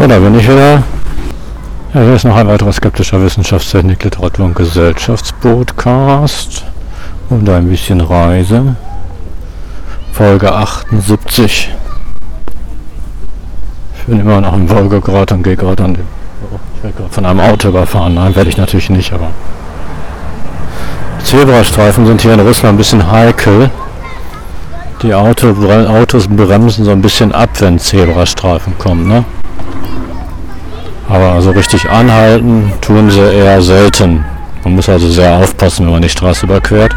So, da bin ich wieder. Ja, hier ist noch ein weiterer skeptischer Wissenschaftstechnik, Literatur und Gesellschaftspodcast. Und ein bisschen Reise. Folge 78. Ich bin immer noch im Wolgograd und gehe gerade an dem. Oh, ich werde gerade von einem Auto überfahren. Nein, werde ich natürlich nicht, aber. Zebrastreifen sind hier in Russland ein bisschen heikel. Die Auto, Autos bremsen so ein bisschen ab, wenn Zebrastreifen kommen, ne? Aber so richtig anhalten tun sie eher selten. Man muss also sehr aufpassen, wenn man die Straße überquert.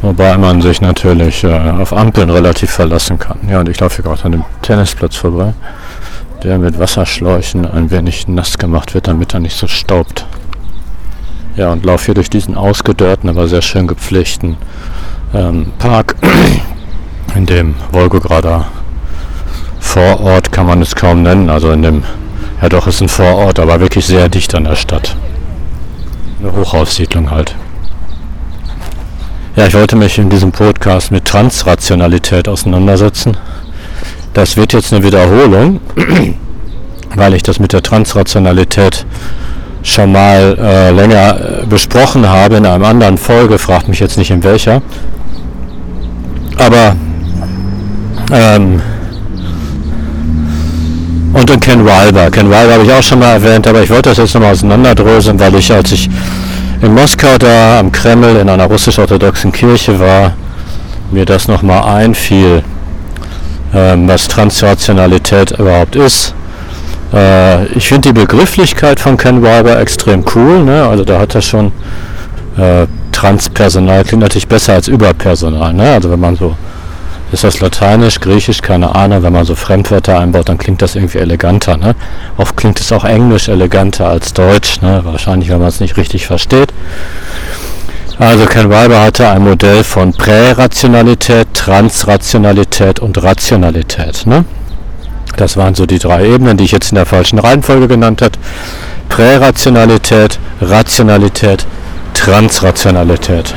Wobei man sich natürlich äh, auf Ampeln relativ verlassen kann. Ja, und ich laufe hier gerade an dem Tennisplatz vorbei, der mit Wasserschläuchen ein wenig nass gemacht wird, damit er nicht so staubt. Ja, und laufe hier durch diesen ausgedörrten, aber sehr schön gepflegten ähm, Park, in dem Wolgograder Vorort kann man es kaum nennen. Also in dem, ja doch, ist ein Vorort, aber wirklich sehr dicht an der Stadt. Eine Hochhaussiedlung halt. Ja, ich wollte mich in diesem Podcast mit Transrationalität auseinandersetzen. Das wird jetzt eine Wiederholung, weil ich das mit der Transrationalität schon mal äh, länger äh, besprochen habe in einem anderen Folge, fragt mich jetzt nicht in welcher. Aber ähm, und in Ken Wilber. Ken Wilber habe ich auch schon mal erwähnt, aber ich wollte das jetzt nochmal auseinanderdröseln, weil ich, als ich in Moskau da am Kreml in einer russisch-orthodoxen Kirche war, mir das nochmal einfiel, ähm, was Transrationalität überhaupt ist. Äh, ich finde die Begrifflichkeit von Ken Wilber extrem cool. Ne? Also da hat er schon äh, Transpersonal, klingt natürlich besser als Überpersonal. Ne? Also wenn man so ist das Lateinisch, Griechisch, keine Ahnung. Wenn man so Fremdwörter einbaut, dann klingt das irgendwie eleganter. Ne? Oft klingt es auch Englisch eleganter als Deutsch. Ne? Wahrscheinlich, wenn man es nicht richtig versteht. Also Ken Wilber hatte ein Modell von Prärationalität, Transrationalität und Rationalität. Ne? Das waren so die drei Ebenen, die ich jetzt in der falschen Reihenfolge genannt habe. Prärationalität, Rationalität, Transrationalität.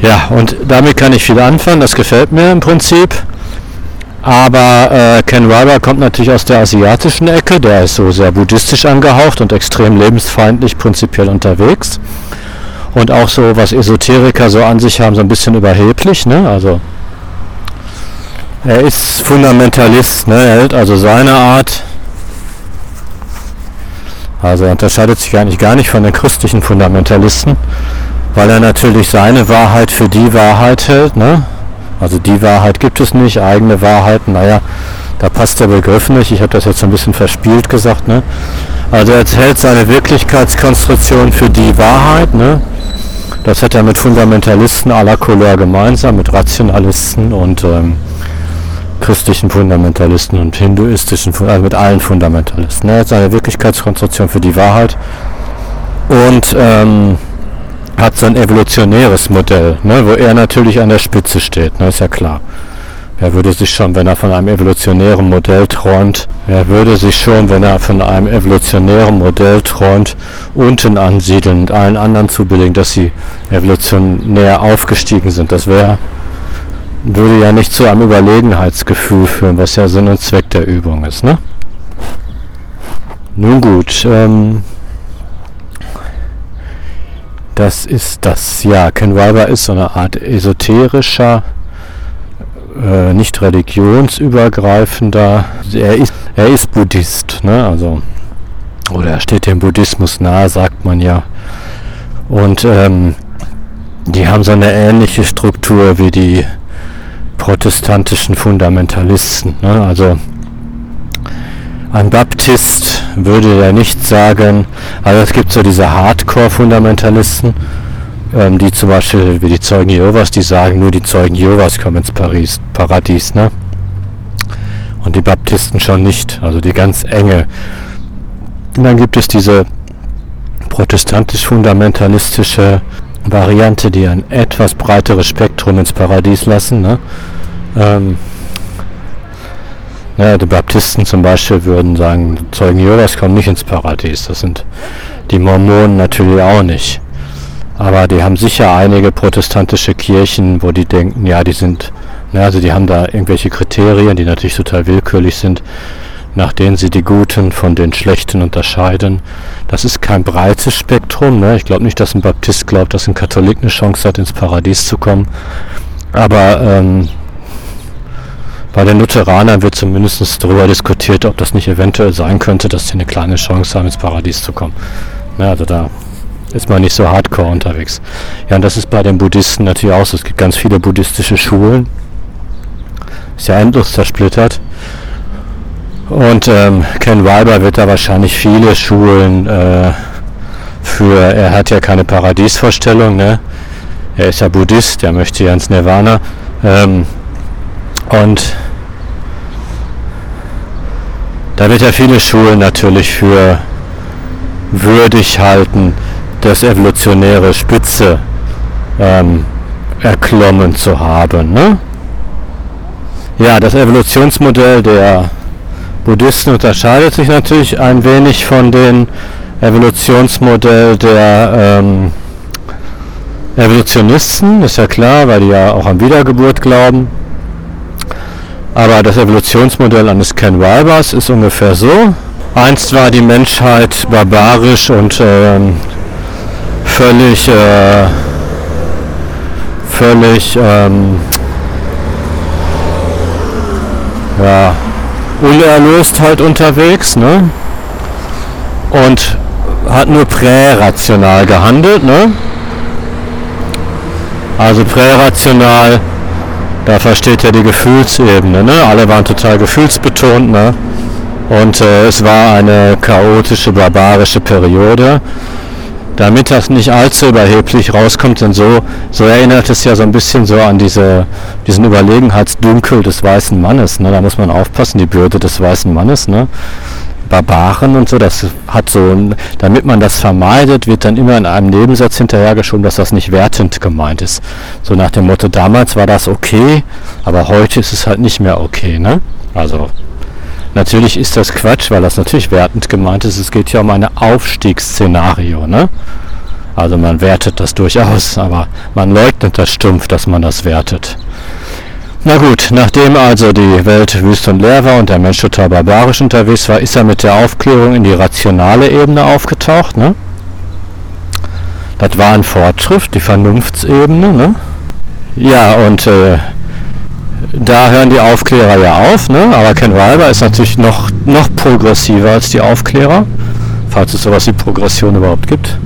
Ja, und damit kann ich viel anfangen, das gefällt mir im Prinzip. Aber äh, Ken Wilber kommt natürlich aus der asiatischen Ecke, der ist so sehr buddhistisch angehaucht und extrem lebensfeindlich prinzipiell unterwegs. Und auch so, was Esoteriker so an sich haben, so ein bisschen überheblich. Ne? Also er ist Fundamentalist, ne? er hält also seine Art. Also er unterscheidet sich eigentlich gar nicht von den christlichen Fundamentalisten weil er natürlich seine Wahrheit für die Wahrheit hält. Ne? Also die Wahrheit gibt es nicht, eigene Wahrheit, naja, da passt der Begriff nicht. Ich habe das jetzt ein bisschen verspielt gesagt. Ne? Also er hält seine Wirklichkeitskonstruktion für die Wahrheit. Ne? Das hat er mit Fundamentalisten aller Couleur gemeinsam, mit Rationalisten und ähm, christlichen Fundamentalisten und hinduistischen, also mit allen Fundamentalisten. Er hat seine Wirklichkeitskonstruktion für die Wahrheit. Und ähm, hat so ein evolutionäres Modell, ne, wo er natürlich an der Spitze steht, ne, ist ja klar. Er würde sich schon, wenn er von einem evolutionären Modell träumt, er würde sich schon, wenn er von einem evolutionären Modell träumt, unten ansiedeln und allen anderen zubilligen, dass sie evolutionär aufgestiegen sind. Das wäre, würde ja nicht zu einem Überlegenheitsgefühl führen, was ja Sinn und Zweck der Übung ist, ne? Nun gut, ähm, das ist das. Ja, Ken Wilber ist so eine Art esoterischer, äh, nicht religionsübergreifender. Er ist, er ist Buddhist, ne? Also oder er steht dem Buddhismus nahe, sagt man ja. Und ähm, die haben so eine ähnliche Struktur wie die protestantischen Fundamentalisten. Ne? Also ein Baptist würde ja nicht sagen, also es gibt so diese Hardcore-Fundamentalisten, ähm, die zum Beispiel wie die Zeugen Jehovas, die sagen, nur die Zeugen Jehovas kommen ins Paris, Paradies, ne? Und die Baptisten schon nicht, also die ganz enge. Und dann gibt es diese protestantisch-fundamentalistische Variante, die ein etwas breiteres Spektrum ins Paradies lassen, ne? Ähm, ja, die Baptisten zum Beispiel würden sagen, Zeugen Jehovas kommen nicht ins Paradies. Das sind Die Mormonen natürlich auch nicht. Aber die haben sicher einige protestantische Kirchen, wo die denken, ja, die sind, na, also die haben da irgendwelche Kriterien, die natürlich total willkürlich sind, nach denen sie die Guten von den Schlechten unterscheiden. Das ist kein breites Spektrum. Ne? Ich glaube nicht, dass ein Baptist glaubt, dass ein Katholik eine Chance hat, ins Paradies zu kommen. Aber ähm, bei den Lutheranern wird zumindest darüber diskutiert, ob das nicht eventuell sein könnte, dass sie eine kleine Chance haben, ins Paradies zu kommen. Ja, also da ist man nicht so hardcore unterwegs. Ja, und das ist bei den Buddhisten natürlich auch so. Es gibt ganz viele buddhistische Schulen. Ist ja endlos zersplittert. Und ähm, Ken Weiber wird da wahrscheinlich viele Schulen äh, für, er hat ja keine Paradiesvorstellung, ne? Er ist ja Buddhist, er möchte ja ins Nirvana. Ähm, und da wird er viele Schulen natürlich für würdig halten, das evolutionäre Spitze ähm, erklommen zu haben. Ne? Ja, das Evolutionsmodell der Buddhisten unterscheidet sich natürlich ein wenig von dem Evolutionsmodell der ähm, Evolutionisten, ist ja klar, weil die ja auch an Wiedergeburt glauben. Aber das Evolutionsmodell eines Ken Wilbers ist ungefähr so. Einst war die Menschheit barbarisch und ähm, völlig, äh, völlig, ähm, ja, unerlöst halt unterwegs, ne? Und hat nur prärational gehandelt, ne? Also prärational, da versteht ja die Gefühlsebene, ne? Alle waren total gefühlsbetont, ne? Und äh, es war eine chaotische, barbarische Periode damit das nicht allzu überheblich rauskommt, denn so, so erinnert es ja so ein bisschen so an diese, diesen Überlegenheitsdünkel des weißen Mannes. Ne? Da muss man aufpassen, die Bürde des weißen Mannes. Ne? Barbaren und so, das hat so, damit man das vermeidet, wird dann immer in einem Nebensatz hinterhergeschoben, dass das nicht wertend gemeint ist. So nach dem Motto, damals war das okay, aber heute ist es halt nicht mehr okay. Ne? Also Natürlich ist das Quatsch, weil das natürlich wertend gemeint ist. Es geht ja um ein Aufstiegsszenario. Ne? Also man wertet das durchaus, aber man leugnet das stumpf, dass man das wertet. Na gut, nachdem also die Welt wüst und leer war und der Mensch total barbarisch unterwegs war, ist er mit der Aufklärung in die rationale Ebene aufgetaucht. Ne? Das war ein Fortschritt, die Vernunftsebene. Ne? Ja, und äh, da hören die Aufklärer ja auf, ne? aber Ken Wilber ist natürlich noch, noch progressiver als die Aufklärer, falls es sowas wie Progression überhaupt gibt.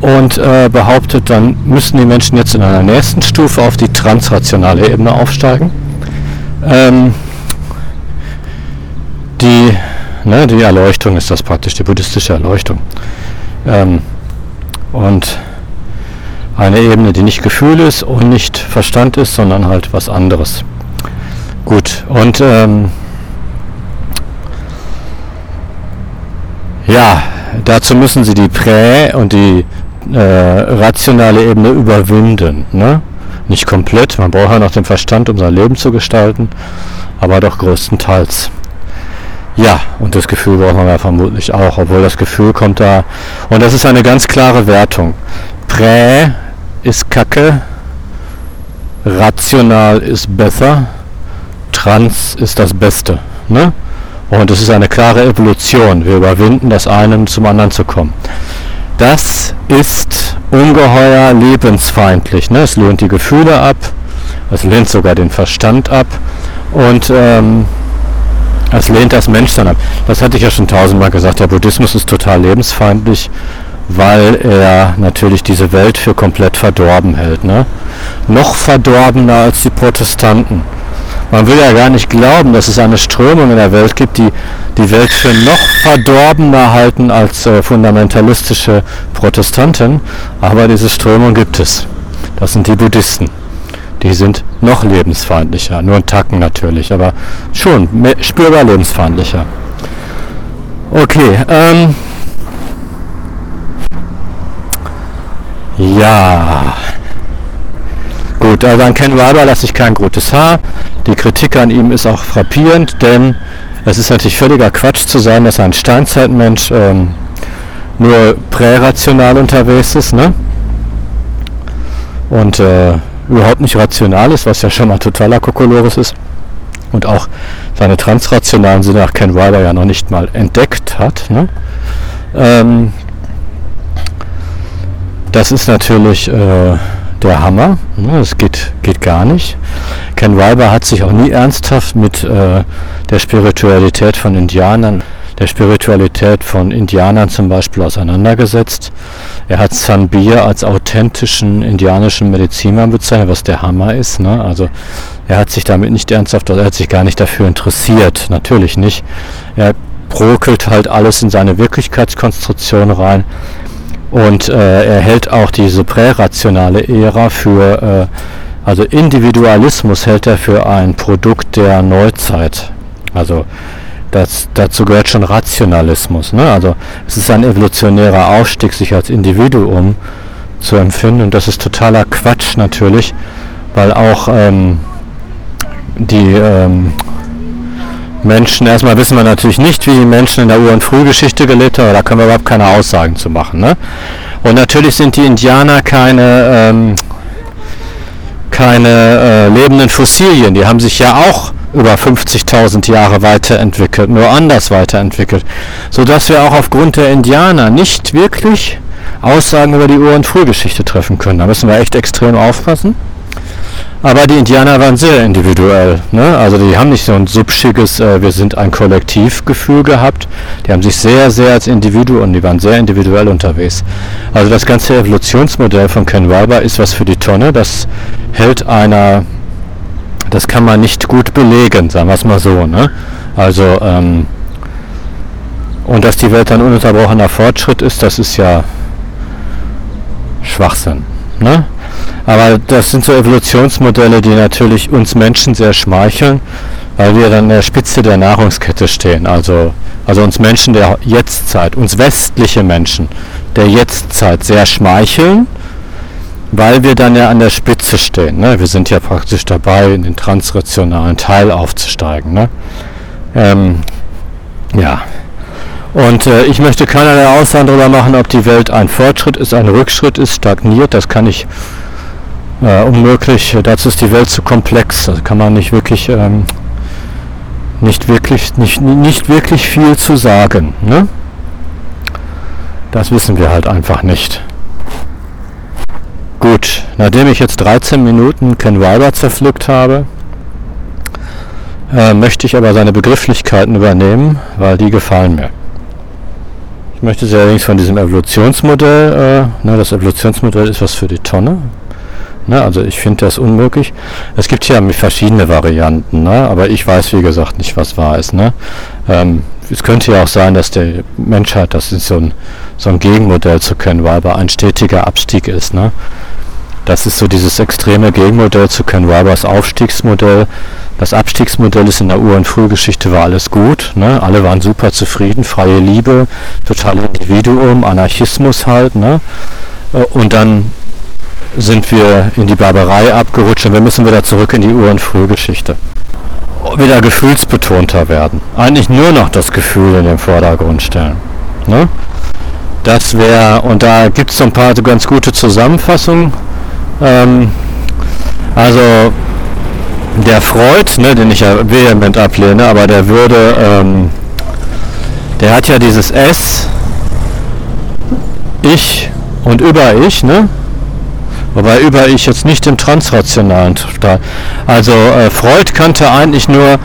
Und äh, behauptet, dann müssen die Menschen jetzt in einer nächsten Stufe auf die transrationale Ebene aufsteigen. Ähm, die, ne, die Erleuchtung ist das praktisch, die buddhistische Erleuchtung. Ähm, und eine Ebene, die nicht Gefühl ist und nicht Verstand ist, sondern halt was anderes. Gut, und ähm, ja, dazu müssen sie die Prä- und die äh, rationale Ebene überwinden. Ne? Nicht komplett, man braucht ja noch den Verstand, um sein Leben zu gestalten, aber doch größtenteils. Ja, und das Gefühl braucht man ja vermutlich auch, obwohl das Gefühl kommt da. Und das ist eine ganz klare Wertung. Prä ist Kacke, rational ist besser Trans ist das Beste. Ne? Und es ist eine klare Evolution. Wir überwinden das eine, zum anderen zu kommen. Das ist ungeheuer lebensfeindlich. Ne? Es lehnt die Gefühle ab, es lehnt sogar den Verstand ab und ähm, es lehnt das Menschsein ab. Das hatte ich ja schon tausendmal gesagt. Der Buddhismus ist total lebensfeindlich, weil er natürlich diese Welt für komplett verdorben hält. Ne? Noch verdorbener als die Protestanten. Man will ja gar nicht glauben, dass es eine Strömung in der Welt gibt, die die Welt für noch verdorbener halten als äh, fundamentalistische Protestanten. Aber diese Strömung gibt es. Das sind die Buddhisten. Die sind noch lebensfeindlicher, nur ein Tacken natürlich, aber schon spürbar lebensfeindlicher. Okay, ähm, ja. Gut, also an Ken Wilber lasse ich kein gutes Haar. Die Kritik an ihm ist auch frappierend, denn es ist natürlich völliger Quatsch zu sagen, dass ein Steinzeitmensch ähm, nur prärational unterwegs ist, ne? Und äh, überhaupt nicht rational ist, was ja schon mal totaler Kokolores ist. Und auch seine transrationalen Sinne nach Ken Wilder ja noch nicht mal entdeckt hat. Ne? Ähm, das ist natürlich äh, der Hammer. Ne? Das geht, geht gar nicht. Ken Wilber hat sich auch nie ernsthaft mit äh, der Spiritualität von Indianern, der Spiritualität von Indianern zum Beispiel auseinandergesetzt. Er hat Sanbir als authentischen indianischen Medizinmann bezeichnet, was der Hammer ist. Ne? Also er hat sich damit nicht ernsthaft, er hat sich gar nicht dafür interessiert, natürlich nicht. Er brokelt halt alles in seine Wirklichkeitskonstruktion rein und äh, er hält auch diese prärationale Ära für, äh, also Individualismus hält er für ein Produkt der Neuzeit. Also das, dazu gehört schon Rationalismus. Ne? Also es ist ein evolutionärer Aufstieg, sich als Individuum zu empfinden und das ist totaler Quatsch natürlich, weil auch ähm, die ähm, Menschen, erstmal wissen wir natürlich nicht, wie die Menschen in der Ur- und Frühgeschichte gelebt haben, da können wir überhaupt keine Aussagen zu machen. Ne? Und natürlich sind die Indianer keine, ähm, keine äh, lebenden Fossilien, die haben sich ja auch über 50.000 Jahre weiterentwickelt, nur anders weiterentwickelt, sodass wir auch aufgrund der Indianer nicht wirklich Aussagen über die Ur- und Frühgeschichte treffen können. Da müssen wir echt extrem aufpassen. Aber die Indianer waren sehr individuell. Ne? Also die haben nicht so ein subschiges, äh, wir sind ein Kollektivgefühl gehabt. Die haben sich sehr, sehr als Individuen, die waren sehr individuell unterwegs. Also das ganze Evolutionsmodell von Ken Wilber ist was für die Tonne. Das hält einer, das kann man nicht gut belegen, sagen wir es mal so. Ne? Also ähm, und dass die Welt ein ununterbrochener Fortschritt ist, das ist ja Schwachsinn. Ne? Aber das sind so Evolutionsmodelle, die natürlich uns Menschen sehr schmeicheln, weil wir dann an der Spitze der Nahrungskette stehen. Also, also uns Menschen der Jetztzeit, uns westliche Menschen der Jetztzeit sehr schmeicheln, weil wir dann ja an der Spitze stehen. Ne? Wir sind ja praktisch dabei, in den transrationalen Teil aufzusteigen. Ne? Ähm, ja. Und äh, ich möchte keinerlei Aussagen darüber machen, ob die Welt ein Fortschritt ist, ein Rückschritt ist, stagniert. Das kann ich äh, unmöglich. Dazu ist die Welt zu komplex. Da kann man nicht wirklich, ähm, nicht wirklich, nicht, nicht wirklich viel zu sagen. Ne? Das wissen wir halt einfach nicht. Gut, nachdem ich jetzt 13 Minuten Ken Wilber zerpflückt habe, äh, möchte ich aber seine Begrifflichkeiten übernehmen, weil die gefallen mir. Ich möchte sie allerdings von diesem Evolutionsmodell, äh, ne, das Evolutionsmodell ist was für die Tonne, Ne? Also ich finde das unmöglich. Es gibt ja verschiedene Varianten, ne? aber ich weiß wie gesagt nicht, was wahr ist. Ne? Ähm, es könnte ja auch sein, dass der Menschheit, das ist so ein, so ein Gegenmodell zu Ken Wilber, ein stetiger Abstieg ist. Ne? Das ist so dieses extreme Gegenmodell zu Ken Wilbers Aufstiegsmodell. Das Abstiegsmodell ist in der Ur- und Frühgeschichte war alles gut. Ne? Alle waren super zufrieden, freie Liebe, totale Individuum, Anarchismus halt. Ne? Äh, und dann sind wir in die Barbarei abgerutscht und wir müssen wieder zurück in die Ur- und Frühgeschichte. Wieder gefühlsbetonter werden. Eigentlich nur noch das Gefühl in den Vordergrund stellen. Ne? Das wäre, und da gibt es so ein paar ganz gute Zusammenfassungen. Ähm, also der Freud, ne, den ich ja vehement ablehne, aber der würde, ähm, der hat ja dieses S, Ich und über Ich, ne? Wobei über ich jetzt nicht im transrationalen. Also äh, Freud kannte eigentlich nur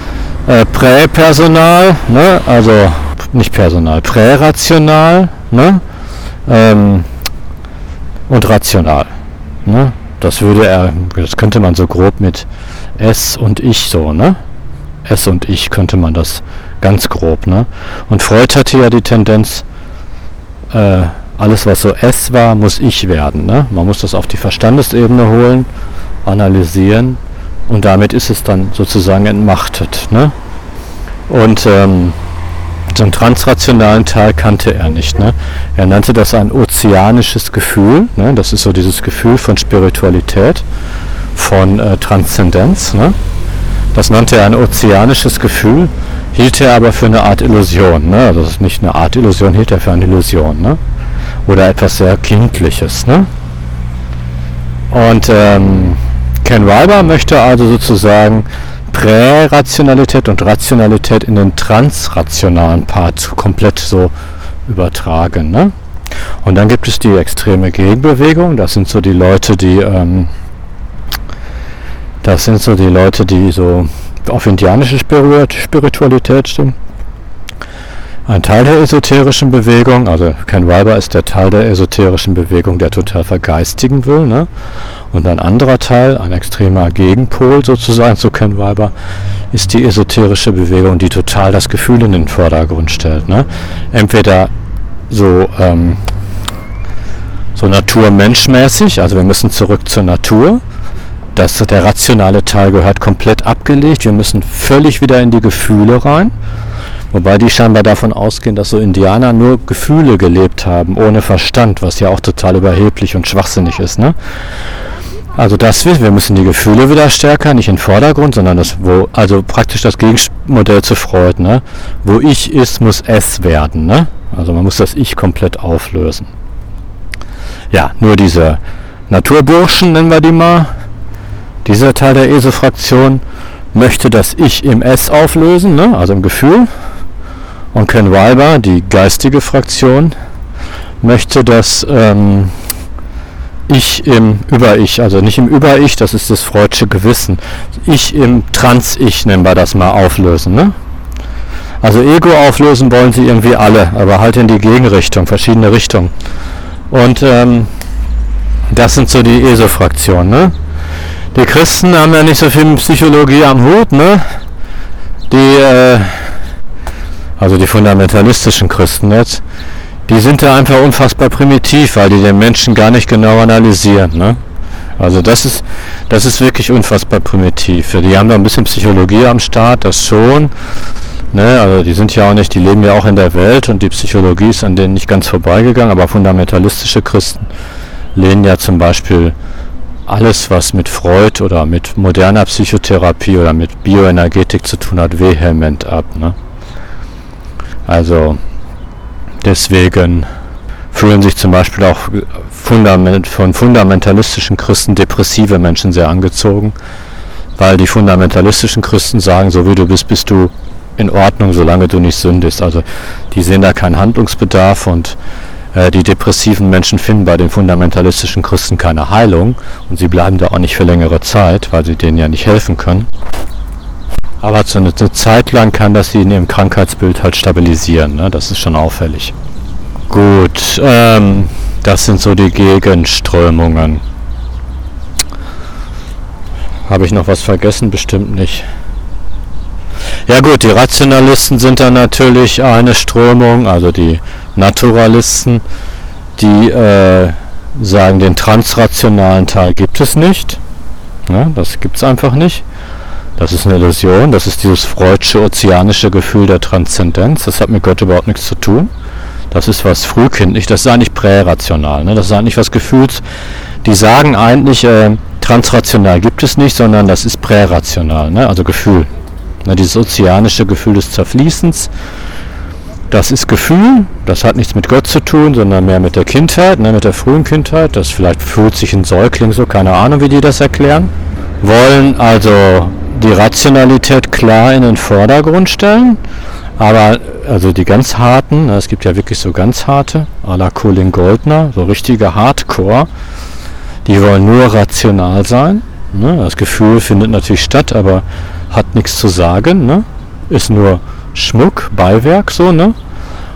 äh, Präpersonal, ne? also nicht Personal, prärational ne? Ähm, und rational. Ne? Das würde er, das könnte man so grob mit S und Ich so, ne? S und Ich könnte man das ganz grob, ne? Und Freud hatte ja die Tendenz, äh, alles was so S war, muss ich werden. Ne? Man muss das auf die Verstandesebene holen, analysieren und damit ist es dann sozusagen entmachtet. Ne? Und ähm, so einen transrationalen Teil kannte er nicht. Ne? Er nannte das ein ozeanisches Gefühl. Ne? Das ist so dieses Gefühl von Spiritualität, von äh, Transzendenz. Ne? Das nannte er ein ozeanisches Gefühl, hielt er aber für eine Art Illusion. Ne? Also das ist nicht eine Art Illusion, hielt er für eine Illusion. Ne? Oder etwas sehr Kindliches. Ne? Und ähm, Ken Wilber möchte also sozusagen Prärationalität und Rationalität in den transrationalen Part komplett so übertragen. Ne? Und dann gibt es die extreme Gegenbewegung. Das sind so die Leute, die ähm, das sind so die Leute, die so auf indianische Spiritualität stimmen. Ein Teil der esoterischen Bewegung, also Ken Wilber ist der Teil der esoterischen Bewegung, der total vergeistigen will. Ne? Und ein anderer Teil, ein extremer Gegenpol sozusagen zu Ken Wilber, ist die esoterische Bewegung, die total das Gefühl in den Vordergrund stellt. Ne? Entweder so, ähm, so naturmenschmäßig, also wir müssen zurück zur Natur. Das, der rationale Teil gehört komplett abgelegt. Wir müssen völlig wieder in die Gefühle rein. Wobei die scheinbar davon ausgehen, dass so Indianer nur Gefühle gelebt haben, ohne Verstand, was ja auch total überheblich und schwachsinnig ist. Ne? Also das wir, wir müssen die Gefühle wieder stärker, nicht in Vordergrund, sondern das, wo, also praktisch das Gegenmodell zu Freud, ne? Wo ich ist, muss es werden, ne? Also man muss das Ich komplett auflösen. Ja, nur diese Naturburschen, nennen wir die mal, dieser Teil der ESO-Fraktion möchte das Ich im S auflösen, ne? also im Gefühl. Und Ken Wilber, die geistige Fraktion, möchte das ähm, Ich im Über-Ich, also nicht im Über-Ich, das ist das freudsche Gewissen. Ich im Trans-Ich nennen wir das mal auflösen. Ne? Also Ego auflösen wollen sie irgendwie alle, aber halt in die Gegenrichtung, verschiedene Richtungen. Und ähm, das sind so die ESO-Fraktionen. Ne? Die Christen haben ja nicht so viel Psychologie am Hut. Ne? Die äh, also die fundamentalistischen Christen jetzt, die sind da einfach unfassbar primitiv, weil die den Menschen gar nicht genau analysieren. Ne? Also das ist, das ist wirklich unfassbar primitiv. Die haben da ein bisschen Psychologie am Start, das schon. Ne? Also die sind ja auch nicht, die leben ja auch in der Welt und die Psychologie ist an denen nicht ganz vorbeigegangen, aber fundamentalistische Christen lehnen ja zum Beispiel alles, was mit Freud oder mit moderner Psychotherapie oder mit Bioenergetik zu tun hat, vehement ab. Ne? Also deswegen fühlen sich zum Beispiel auch Fundament, von fundamentalistischen Christen depressive Menschen sehr angezogen, weil die fundamentalistischen Christen sagen, so wie du bist, bist du in Ordnung, solange du nicht sündest. Also die sehen da keinen Handlungsbedarf und äh, die depressiven Menschen finden bei den fundamentalistischen Christen keine Heilung und sie bleiben da auch nicht für längere Zeit, weil sie denen ja nicht helfen können. Aber so eine, eine Zeit lang kann das sie in ihrem Krankheitsbild halt stabilisieren. Ne? Das ist schon auffällig. Gut, ähm, das sind so die Gegenströmungen. Habe ich noch was vergessen? Bestimmt nicht. Ja gut, die Rationalisten sind dann natürlich eine Strömung, also die Naturalisten, die äh, sagen, den transrationalen Teil gibt es nicht. Ja, das gibt es einfach nicht. Das ist eine Illusion, das ist dieses freudsche, ozeanische Gefühl der Transzendenz. Das hat mit Gott überhaupt nichts zu tun. Das ist was frühkindlich, das ist eigentlich prärational. Ne? Das ist eigentlich was Gefühls. Die sagen eigentlich, äh, transrational gibt es nicht, sondern das ist prärational, ne? also Gefühl. Ne? Dieses ozeanische Gefühl des Zerfließens. Das ist Gefühl, das hat nichts mit Gott zu tun, sondern mehr mit der Kindheit, ne? mit der frühen Kindheit. Das vielleicht fühlt sich ein Säugling so, keine Ahnung, wie die das erklären. Wollen also die Rationalität klar in den Vordergrund stellen. Aber also die ganz harten, es gibt ja wirklich so ganz harte, à la Colin Goldner, so richtige Hardcore, die wollen nur rational sein. Ne? Das Gefühl findet natürlich statt, aber hat nichts zu sagen. Ne? Ist nur Schmuck, Beiwerk so. Ne?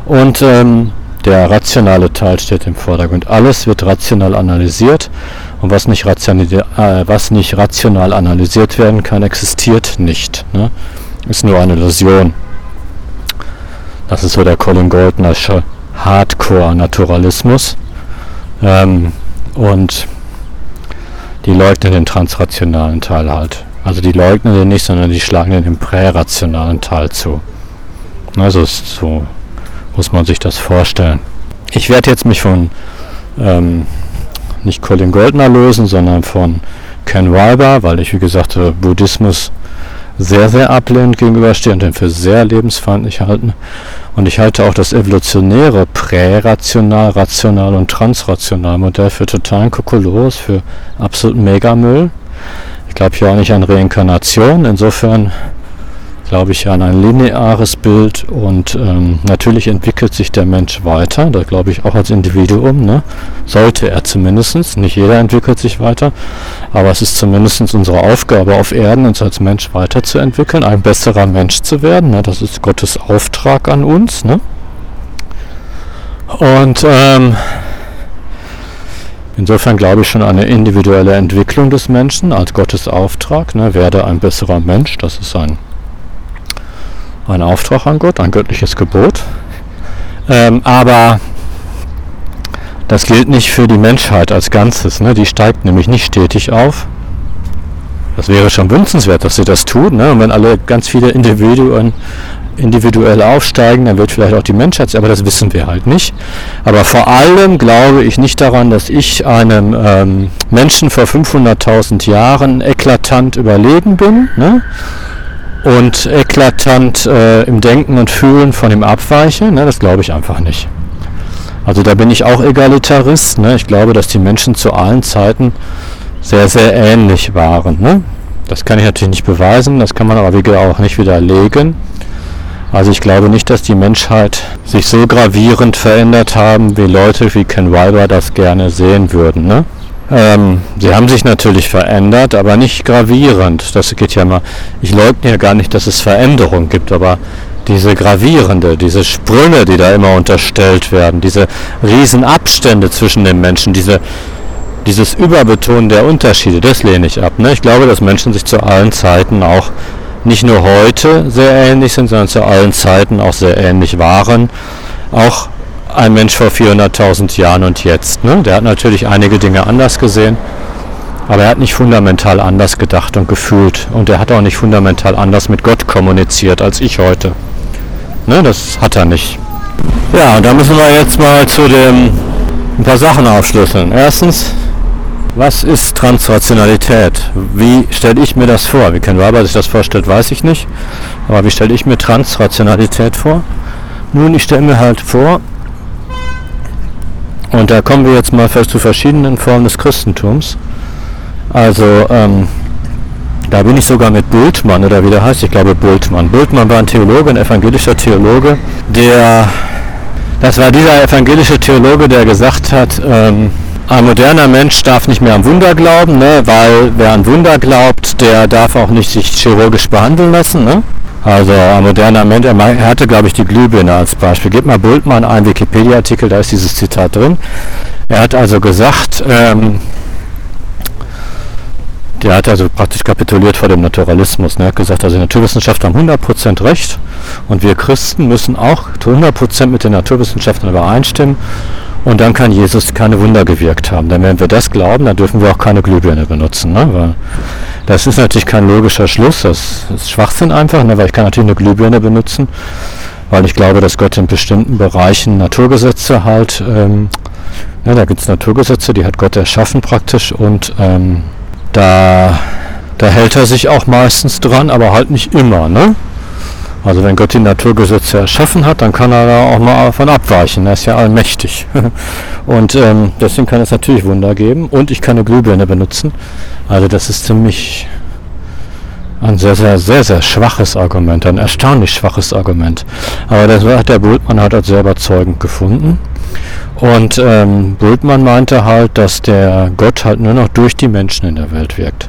Und ähm, der rationale Teil steht im Vordergrund. Alles wird rational analysiert und was nicht, äh, was nicht rational analysiert werden kann, existiert nicht. Ne? Ist nur eine Illusion. Das ist so der Colin Goldnersche Hardcore-Naturalismus. Ähm, und die leugnen den transrationalen Teil halt. Also die leugnen den nicht, sondern die schlagen den prärationalen Teil zu. Also so muss man sich das vorstellen. Ich werde jetzt mich von ähm, nicht Colin Goldner lösen, sondern von Ken Wilber, weil ich, wie gesagt, Buddhismus sehr, sehr ablehnend gegenüberstehe und den für sehr lebensfeindlich halten. Und ich halte auch das evolutionäre Prärational, Rational und Transrational Modell für totalen Kokolores, für absoluten Megamüll. Ich glaube hier auch nicht an Reinkarnation. Insofern glaube ich an ein lineares Bild und ähm, natürlich entwickelt sich der Mensch weiter, da glaube ich auch als Individuum, ne? sollte er zumindest, nicht jeder entwickelt sich weiter, aber es ist zumindest unsere Aufgabe auf Erden, uns als Mensch weiterzuentwickeln, ein besserer Mensch zu werden, ne? das ist Gottes Auftrag an uns. Ne? Und ähm, Insofern glaube ich schon an eine individuelle Entwicklung des Menschen als Gottes Auftrag. Ne, werde ein besserer Mensch, das ist ein ein Auftrag an Gott, ein göttliches Gebot. Ähm, aber das gilt nicht für die Menschheit als Ganzes. Ne? Die steigt nämlich nicht stetig auf. Das wäre schon wünschenswert, dass sie das tut. Ne? Und wenn alle ganz viele Individuen individuell aufsteigen, dann wird vielleicht auch die Menschheit, aber das wissen wir halt nicht. Aber vor allem glaube ich nicht daran, dass ich einem ähm, Menschen vor 500.000 Jahren eklatant überlegen bin. Ne? Und eklatant äh, im Denken und Fühlen von ihm abweiche, ne, das glaube ich einfach nicht. Also da bin ich auch Egalitarist. Ne? Ich glaube, dass die Menschen zu allen Zeiten sehr, sehr ähnlich waren. Ne? Das kann ich natürlich nicht beweisen, das kann man aber wie auch nicht widerlegen. Also ich glaube nicht, dass die Menschheit sich so gravierend verändert haben, wie Leute wie Ken Wilber das gerne sehen würden. Ne? Ähm, sie haben sich natürlich verändert, aber nicht gravierend. Das geht ja mal. Ich leugne ja gar nicht, dass es Veränderungen gibt, aber diese gravierende, diese Sprünge, die da immer unterstellt werden, diese Riesenabstände zwischen den Menschen, diese, dieses Überbetonen der Unterschiede, das lehne ich ab. Ne? Ich glaube, dass Menschen sich zu allen Zeiten auch nicht nur heute sehr ähnlich sind, sondern zu allen Zeiten auch sehr ähnlich waren. Auch ein Mensch vor 400.000 Jahren und jetzt. Ne? Der hat natürlich einige Dinge anders gesehen, aber er hat nicht fundamental anders gedacht und gefühlt. Und er hat auch nicht fundamental anders mit Gott kommuniziert als ich heute. Ne? Das hat er nicht. Ja, und da müssen wir jetzt mal zu dem ein paar Sachen aufschlüsseln. Erstens, was ist Transrationalität? Wie stelle ich mir das vor? Wie Ken Weber sich das vorstellt, weiß ich nicht. Aber wie stelle ich mir Transrationalität vor? Nun, ich stelle mir halt vor, und da kommen wir jetzt mal zu verschiedenen Formen des Christentums. Also ähm, da bin ich sogar mit Bultmann oder wie der heißt, ich glaube Bultmann. Bultmann war ein Theologe, ein evangelischer Theologe, der, das war dieser evangelische Theologe, der gesagt hat, ähm, ein moderner Mensch darf nicht mehr an Wunder glauben, ne, weil wer an Wunder glaubt, der darf auch nicht sich chirurgisch behandeln lassen. Ne? Also ein moderner Mensch, er hatte glaube ich die Glühbirne als Beispiel. Gib mal Bultmann einen Wikipedia-Artikel, da ist dieses Zitat drin. Er hat also gesagt, ähm, der hat also praktisch kapituliert vor dem Naturalismus. Ne? Er hat gesagt, also die Naturwissenschaftler haben 100% recht und wir Christen müssen auch zu 100% mit den Naturwissenschaftlern übereinstimmen und dann kann Jesus keine Wunder gewirkt haben. Denn wenn wir das glauben, dann dürfen wir auch keine Glühbirne benutzen. Ne? Weil das ist natürlich kein logischer Schluss, das ist Schwachsinn einfach, ne? weil ich kann natürlich eine Glühbirne benutzen, weil ich glaube, dass Gott in bestimmten Bereichen Naturgesetze halt, ähm, ja, da gibt es Naturgesetze, die hat Gott erschaffen praktisch und ähm, da, da hält er sich auch meistens dran, aber halt nicht immer. Ne? Also wenn Gott die Naturgesetze erschaffen hat, dann kann er da auch mal davon abweichen. Er ist ja allmächtig. Und ähm, deswegen kann es natürlich Wunder geben. Und ich kann eine Glühbirne benutzen. Also das ist ziemlich ein sehr, sehr, sehr, sehr schwaches Argument, ein erstaunlich schwaches Argument. Aber das hat der Bultmann halt als sehr überzeugend gefunden. Und ähm, Bultmann meinte halt, dass der Gott halt nur noch durch die Menschen in der Welt wirkt.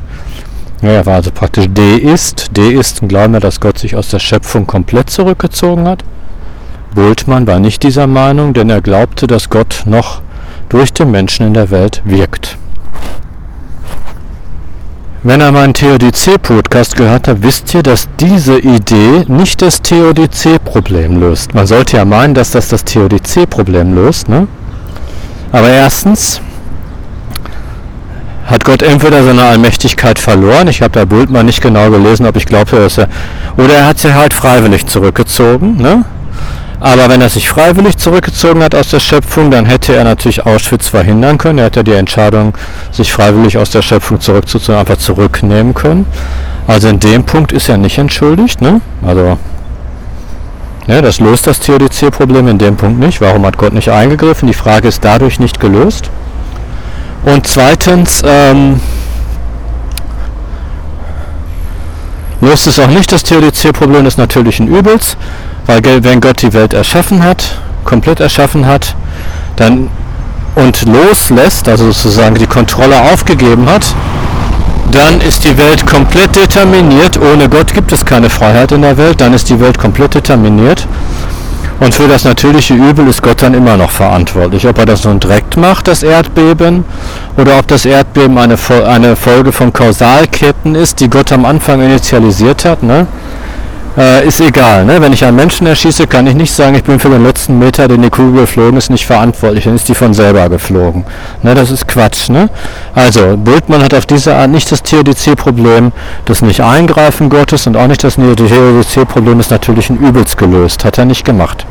Ja, er war also praktisch Deist. Deisten glauben ja, dass Gott sich aus der Schöpfung komplett zurückgezogen hat. Bultmann war nicht dieser Meinung, denn er glaubte, dass Gott noch durch den Menschen in der Welt wirkt. Wenn er meinen TODC-Podcast gehört hat, wisst ihr, dass diese Idee nicht das TODC-Problem löst. Man sollte ja meinen, dass das das TODC-Problem löst. Ne? Aber erstens, hat Gott entweder seine Allmächtigkeit verloren, ich habe da Bultmann nicht genau gelesen, ob ich glaube, dass er, oder er hat sich halt freiwillig zurückgezogen, ne? Aber wenn er sich freiwillig zurückgezogen hat aus der Schöpfung, dann hätte er natürlich Auschwitz verhindern können. Er hätte die Entscheidung, sich freiwillig aus der Schöpfung zurückzuziehen, einfach zurücknehmen können. Also in dem Punkt ist er nicht entschuldigt. Ne? Also ja, das löst das Theodizee-Problem in dem Punkt nicht. Warum hat Gott nicht eingegriffen? Die Frage ist dadurch nicht gelöst. Und zweitens ähm, löst es auch nicht das Theodizee-Problem des natürlichen Übels, weil wenn Gott die Welt erschaffen hat, komplett erschaffen hat, dann und loslässt, also sozusagen die Kontrolle aufgegeben hat, dann ist die Welt komplett determiniert. Ohne Gott gibt es keine Freiheit in der Welt. Dann ist die Welt komplett determiniert. Und für das natürliche Übel ist Gott dann immer noch verantwortlich. Ob er das nun direkt macht, das Erdbeben, oder ob das Erdbeben eine, eine Folge von Kausalketten ist, die Gott am Anfang initialisiert hat. Ne? Äh, ist egal. Ne? Wenn ich einen Menschen erschieße, kann ich nicht sagen, ich bin für den letzten Meter, den die Kugel geflogen ist, nicht verantwortlich. Dann ist die von selber geflogen. Ne? Das ist Quatsch. Ne? Also, Bultmann hat auf diese Art nicht das TODC-Problem des Nicht-Eingreifen Gottes und auch nicht das TODC-Problem des natürlichen Übels gelöst. Hat er nicht gemacht.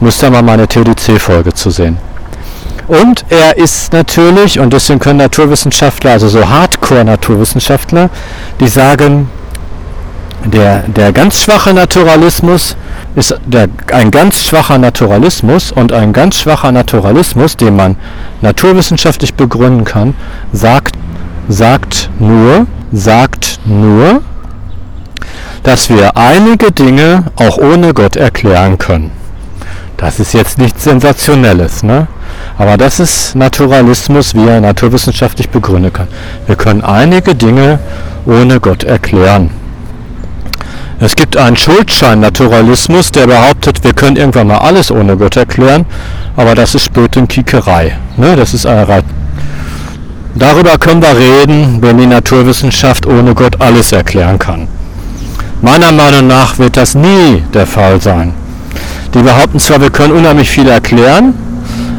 Müsste mal meine TODC-Folge zu sehen. Und er ist natürlich, und deswegen können Naturwissenschaftler, also so Hardcore-Naturwissenschaftler, die sagen, der, der ganz schwache Naturalismus ist der, ein ganz schwacher Naturalismus und ein ganz schwacher Naturalismus, den man naturwissenschaftlich begründen kann, sagt, sagt nur, sagt nur, dass wir einige Dinge auch ohne Gott erklären können. Das ist jetzt nichts Sensationelles, ne? aber das ist Naturalismus, wie er naturwissenschaftlich begründen kann. Wir können einige Dinge ohne Gott erklären. Es gibt einen Schuldschein-Naturalismus, der behauptet, wir können irgendwann mal alles ohne Gott erklären, aber das ist Spötenkiekerei. Ne? Das ist eine Darüber können wir reden, wenn die Naturwissenschaft ohne Gott alles erklären kann. Meiner Meinung nach wird das nie der Fall sein. Die behaupten zwar, wir können unheimlich viel erklären,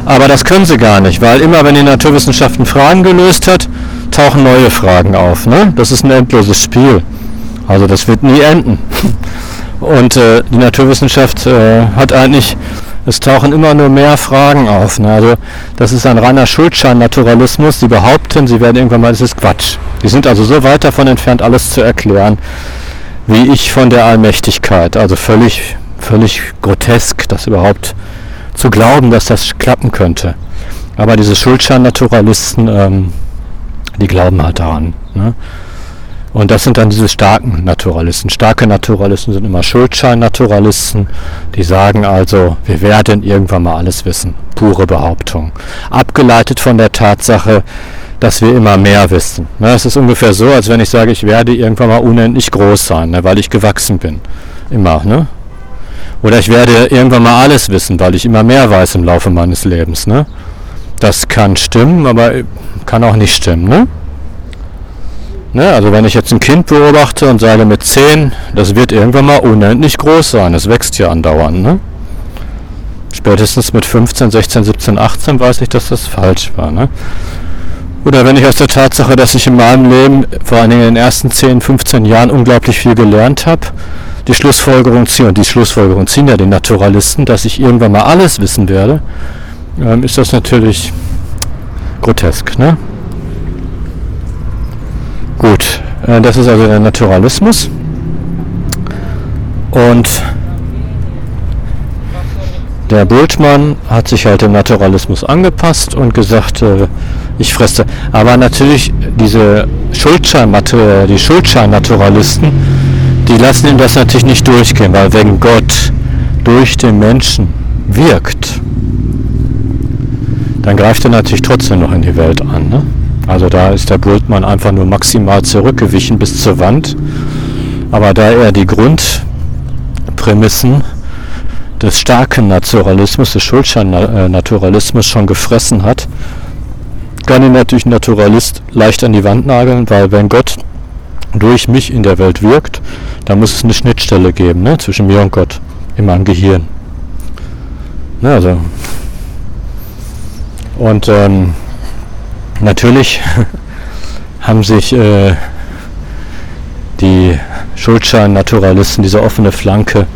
aber das können sie gar nicht, weil immer wenn die Naturwissenschaften Fragen gelöst hat, tauchen neue Fragen auf. Ne? Das ist ein endloses Spiel. Also das wird nie enden. Und äh, die Naturwissenschaft äh, hat eigentlich, es tauchen immer nur mehr Fragen auf. Ne? Also das ist ein reiner Schuldschein-Naturalismus. Sie behaupten, sie werden irgendwann mal, das ist Quatsch. Die sind also so weit davon entfernt, alles zu erklären, wie ich von der Allmächtigkeit. Also völlig, völlig grotesk, das überhaupt zu glauben, dass das klappen könnte. Aber diese Schuldschein-Naturalisten, ähm, die glauben halt daran. Ne? Und das sind dann diese starken Naturalisten. Starke Naturalisten sind immer Schuldschein-Naturalisten. Die sagen also, wir werden irgendwann mal alles wissen. Pure Behauptung. Abgeleitet von der Tatsache, dass wir immer mehr wissen. Ne, es ist ungefähr so, als wenn ich sage, ich werde irgendwann mal unendlich groß sein, ne, weil ich gewachsen bin. Immer, ne? Oder ich werde irgendwann mal alles wissen, weil ich immer mehr weiß im Laufe meines Lebens, ne? Das kann stimmen, aber kann auch nicht stimmen, ne? Ne, also wenn ich jetzt ein Kind beobachte und sage mit 10, das wird irgendwann mal unendlich groß sein. Es wächst ja andauernd. Ne? Spätestens mit 15, 16, 17, 18 weiß ich, dass das falsch war. Ne? Oder wenn ich aus der Tatsache, dass ich in meinem Leben, vor allen Dingen in den ersten 10, 15 Jahren unglaublich viel gelernt habe, die Schlussfolgerung ziehe, und die Schlussfolgerung ziehen ja die Naturalisten, dass ich irgendwann mal alles wissen werde, ähm, ist das natürlich grotesk. Ne? Gut, äh, das ist also der Naturalismus. Und der Bultmann hat sich halt dem Naturalismus angepasst und gesagt, äh, ich fresse. Aber natürlich diese Schuldschein die Schuldschein-Naturalisten, die lassen ihm das natürlich nicht durchgehen, weil wenn Gott durch den Menschen wirkt, dann greift er natürlich trotzdem noch in die Welt an. Ne? Also da ist der Bultmann einfach nur maximal zurückgewichen bis zur Wand. Aber da er die Grundprämissen des starken Naturalismus, des Schuldschein-Naturalismus schon gefressen hat, kann ihn natürlich ein Naturalist leicht an die Wand nageln, weil wenn Gott durch mich in der Welt wirkt, dann muss es eine Schnittstelle geben ne, zwischen mir und Gott in meinem Gehirn. Ne, also und ähm, Natürlich haben sich äh, die Schuldschein-Naturalisten diese offene Flanke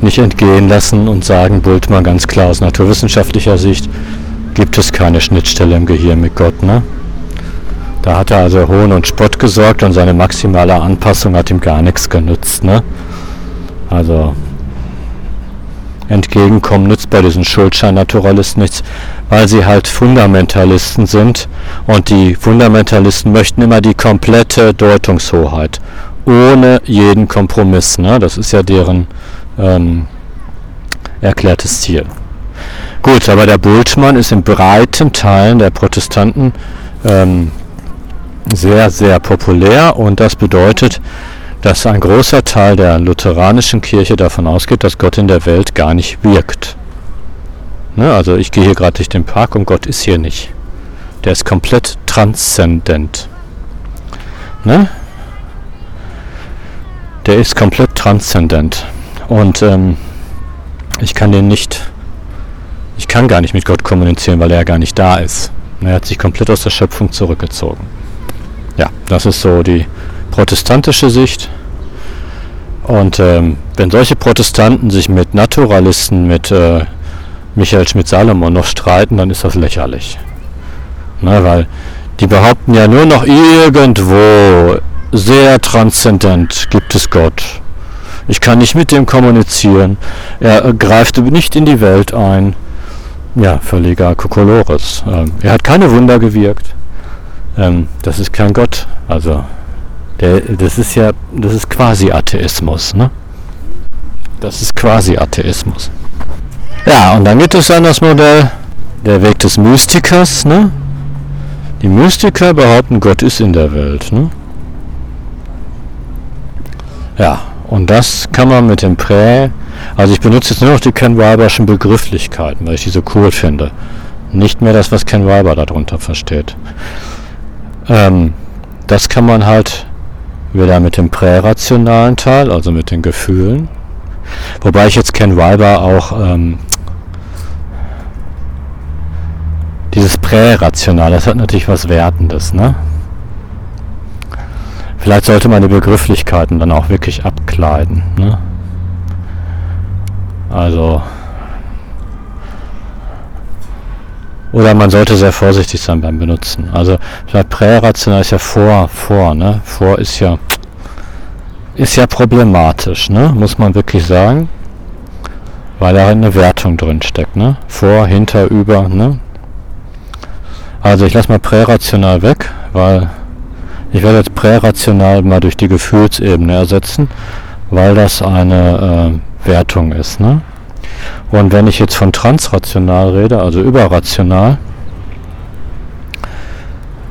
nicht entgehen lassen und sagen Bultmann ganz klar aus naturwissenschaftlicher Sicht gibt es keine Schnittstelle im Gehirn mit Gott. Ne? Da hat er also Hohn und Spott gesorgt und seine maximale Anpassung hat ihm gar nichts genützt. Ne? Also entgegenkommen nützt bei diesen Schuldschein-Naturalisten nichts, weil sie halt Fundamentalisten sind und die Fundamentalisten möchten immer die komplette Deutungshoheit, ohne jeden Kompromiss. Ne? Das ist ja deren ähm, erklärtes Ziel. Gut, aber der Bultmann ist in breiten Teilen der Protestanten ähm, sehr, sehr populär und das bedeutet, dass ein großer Teil der lutheranischen Kirche davon ausgeht, dass Gott in der Welt gar nicht wirkt. Ne, also ich gehe hier gerade durch den Park und Gott ist hier nicht. Der ist komplett transzendent. Ne? Der ist komplett transzendent. Und ähm, ich kann den nicht, ich kann gar nicht mit Gott kommunizieren, weil er ja gar nicht da ist. Er hat sich komplett aus der Schöpfung zurückgezogen. Ja, das ist so die protestantische Sicht. Und ähm, wenn solche Protestanten sich mit Naturalisten, mit äh, Michael Schmidt-Salomon noch streiten, dann ist das lächerlich. Na, weil die behaupten ja nur noch irgendwo, sehr transzendent gibt es Gott. Ich kann nicht mit dem kommunizieren. Er greift nicht in die Welt ein. Ja, völliger Kokolores. Ähm, er hat keine Wunder gewirkt. Ähm, das ist kein Gott. Also, der, das ist ja, das ist quasi Atheismus, ne? Das ist quasi Atheismus. Ja, und dann gibt es dann das Modell, der Weg des Mystikers, ne? Die Mystiker behaupten, Gott ist in der Welt, ne? Ja, und das kann man mit dem Prä, also ich benutze jetzt nur noch die Ken Weiberschen Begrifflichkeiten, weil ich die so cool finde. Nicht mehr das, was Ken Weiber darunter versteht. Ähm, das kann man halt wieder mit dem prärationalen Teil, also mit den Gefühlen. Wobei ich jetzt Ken Weiber auch ähm, dieses prärational, das hat natürlich was Wertendes, ne? Vielleicht sollte man die Begrifflichkeiten dann auch wirklich abkleiden. Ne? Also. Oder man sollte sehr vorsichtig sein beim Benutzen. Also prärational ist ja vor, vor, ne? Vor ist ja ist ja problematisch, ne? Muss man wirklich sagen. Weil da eine Wertung drin steckt, ne? Vor, hinter, über, ne? Also ich lasse mal prärational weg, weil ich werde jetzt prärational mal durch die Gefühlsebene ersetzen, weil das eine äh, Wertung ist. Ne? Und wenn ich jetzt von transrational rede, also überrational,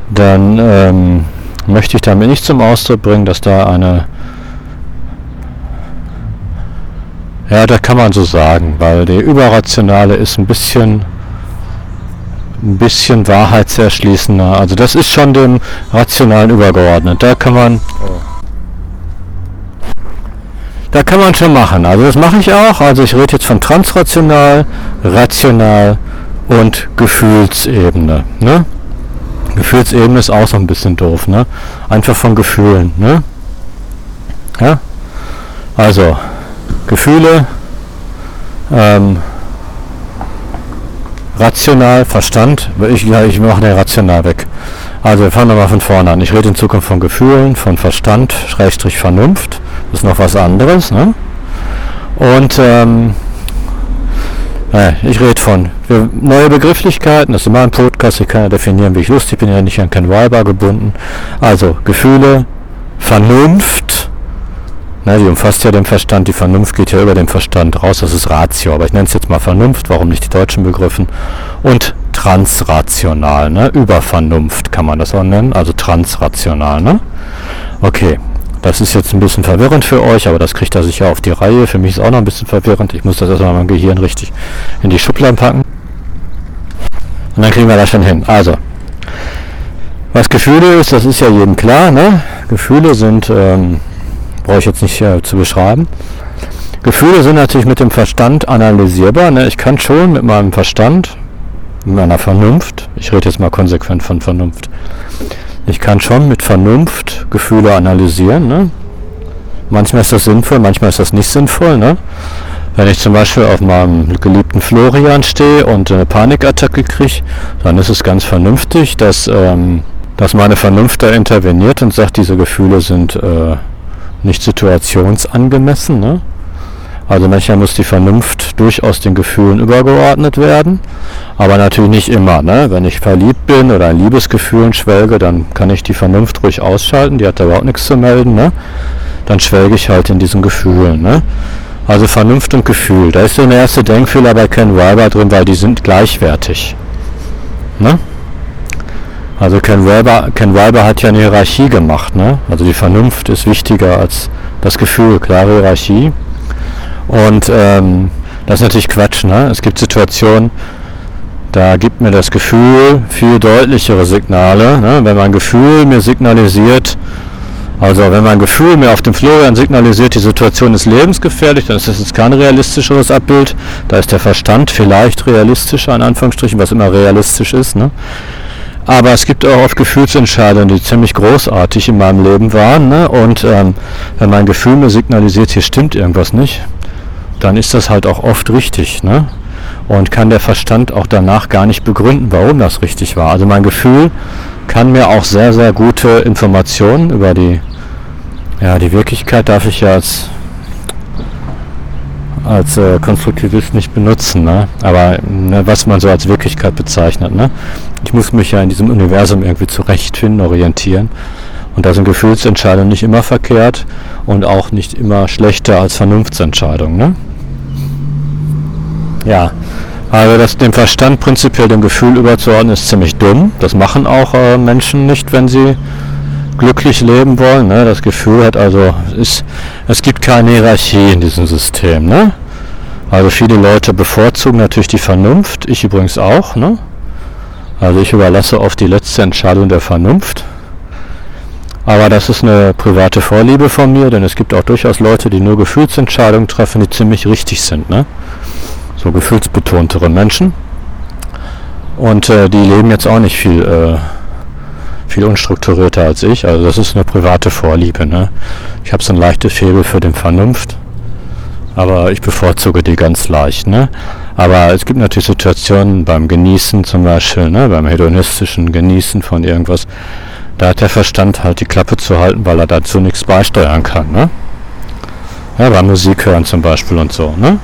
dann ähm, möchte ich damit nicht zum Ausdruck bringen, dass da eine ja, da kann man so sagen, weil die überrationale ist ein bisschen ein bisschen wahrheitserschließender. Also das ist schon dem Rationalen übergeordnet. Da kann man da kann man schon machen. Also das mache ich auch. Also ich rede jetzt von transrational, rational und Gefühlsebene. Ne? Gefühlsebene ist auch so ein bisschen doof. Ne? Einfach von Gefühlen. Ne? Ja? Also Gefühle, ähm, rational, Verstand, ich, ja, ich mache den rational weg. Also wir fangen nochmal von vorne an. Ich rede in Zukunft von Gefühlen, von Verstand, Schrägstrich Vernunft. Ist noch was anderes. Ne? Und ähm, äh, ich rede von neue Begrifflichkeiten. Das ist immer ein Podcast. Ich kann ja definieren, wie ich lustig bin. Ja nicht an kein Weiber gebunden. Also Gefühle, Vernunft, Ne, die umfasst ja den Verstand, die Vernunft geht ja über den Verstand raus, das ist Ratio, aber ich nenne es jetzt mal Vernunft, warum nicht die deutschen Begriffen? Und transrational, ne? über Vernunft kann man das auch nennen, also transrational. Ne? Okay, das ist jetzt ein bisschen verwirrend für euch, aber das kriegt er sicher auf die Reihe. Für mich ist auch noch ein bisschen verwirrend. Ich muss das erstmal mein Gehirn richtig in die Schubladen packen. Und dann kriegen wir das schon hin. Also, was Gefühle ist, das ist ja jedem klar. Ne? Gefühle sind ähm, brauche ich jetzt nicht äh, zu beschreiben. Gefühle sind natürlich mit dem Verstand analysierbar. Ne? Ich kann schon mit meinem Verstand, mit meiner Vernunft, ich rede jetzt mal konsequent von Vernunft, ich kann schon mit Vernunft Gefühle analysieren. Ne? Manchmal ist das sinnvoll, manchmal ist das nicht sinnvoll. Ne? Wenn ich zum Beispiel auf meinem geliebten Florian stehe und eine Panikattacke kriege, dann ist es ganz vernünftig, dass ähm, dass meine Vernunft da interveniert und sagt, diese Gefühle sind äh, nicht situationsangemessen. Ne? Also manchmal muss die Vernunft durchaus den Gefühlen übergeordnet werden, aber natürlich nicht immer. Ne? Wenn ich verliebt bin oder ein Liebesgefühl schwelge, dann kann ich die Vernunft ruhig ausschalten, die hat da überhaupt nichts zu melden. Ne? Dann schwelge ich halt in diesen Gefühlen. Ne? Also Vernunft und Gefühl. Da ist so eine erste Denkfehler bei Ken Wilber drin, weil die sind gleichwertig. Ne? Also Ken Wilber, Ken Wilber hat ja eine Hierarchie gemacht. Ne? Also die Vernunft ist wichtiger als das Gefühl, klare Hierarchie. Und ähm, das ist natürlich Quatsch. Ne? Es gibt Situationen, da gibt mir das Gefühl viel deutlichere Signale. Ne? Wenn mein Gefühl mir signalisiert, also wenn mein Gefühl mir auf dem Florian signalisiert, die Situation ist lebensgefährlich, dann ist das jetzt kein realistischeres Abbild. Da ist der Verstand vielleicht realistischer, in Anführungsstrichen, was immer realistisch ist. Ne? Aber es gibt auch oft Gefühlsentscheidungen, die ziemlich großartig in meinem Leben waren. Ne? Und ähm, wenn mein Gefühl mir signalisiert, hier stimmt irgendwas nicht, dann ist das halt auch oft richtig. Ne? Und kann der Verstand auch danach gar nicht begründen, warum das richtig war. Also mein Gefühl kann mir auch sehr, sehr gute Informationen über die, ja, die Wirklichkeit darf ich ja als, als äh, Konstruktivist nicht benutzen. Ne? Aber ne, was man so als Wirklichkeit bezeichnet. Ne? Ich muss mich ja in diesem Universum irgendwie zurechtfinden, orientieren. Und da sind Gefühlsentscheidungen nicht immer verkehrt und auch nicht immer schlechter als Vernunftsentscheidungen. Ne? Ja, also das dem Verstand prinzipiell dem Gefühl überzuordnen ist ziemlich dumm. Das machen auch äh, Menschen nicht, wenn sie glücklich leben wollen. Ne? Das Gefühl hat also, ist, es gibt keine Hierarchie in diesem System. Ne? Also viele Leute bevorzugen natürlich die Vernunft, ich übrigens auch. Ne? Also ich überlasse oft die letzte Entscheidung der Vernunft. Aber das ist eine private Vorliebe von mir, denn es gibt auch durchaus Leute, die nur Gefühlsentscheidungen treffen, die ziemlich richtig sind. Ne? So gefühlsbetontere Menschen. Und äh, die leben jetzt auch nicht viel, äh, viel unstrukturierter als ich. Also das ist eine private Vorliebe. Ne? Ich habe so ein leichtes Faible für den Vernunft, aber ich bevorzuge die ganz leicht. Ne? Aber es gibt natürlich Situationen beim Genießen zum Beispiel, ne? beim hedonistischen Genießen von irgendwas, da hat der Verstand halt die Klappe zu halten, weil er dazu nichts beisteuern kann. Ne? Ja, beim Musik hören zum Beispiel und so. Ne?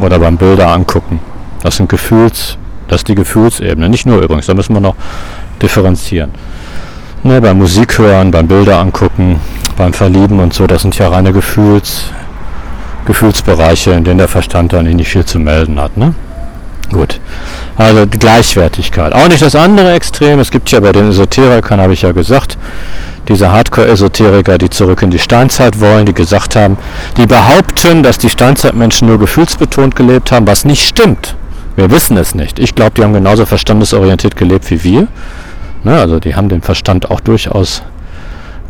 Oder beim Bilder angucken. Das sind Gefühls, das ist die Gefühlsebene. Nicht nur übrigens, da müssen wir noch differenzieren. Ne, beim Musik hören, beim Bilder angucken, beim Verlieben und so, das sind ja reine Gefühls, Gefühlsbereiche, in denen der Verstand dann nicht viel zu melden hat. Ne? Gut. Also die Gleichwertigkeit. Auch nicht das andere Extrem. Es gibt ja bei den Esoterikern, habe ich ja gesagt, diese Hardcore-Esoteriker, die zurück in die Steinzeit wollen, die gesagt haben, die behaupten, dass die Steinzeitmenschen nur gefühlsbetont gelebt haben, was nicht stimmt. Wir wissen es nicht. Ich glaube, die haben genauso verstandesorientiert gelebt wie wir. Ne, also die haben den Verstand auch durchaus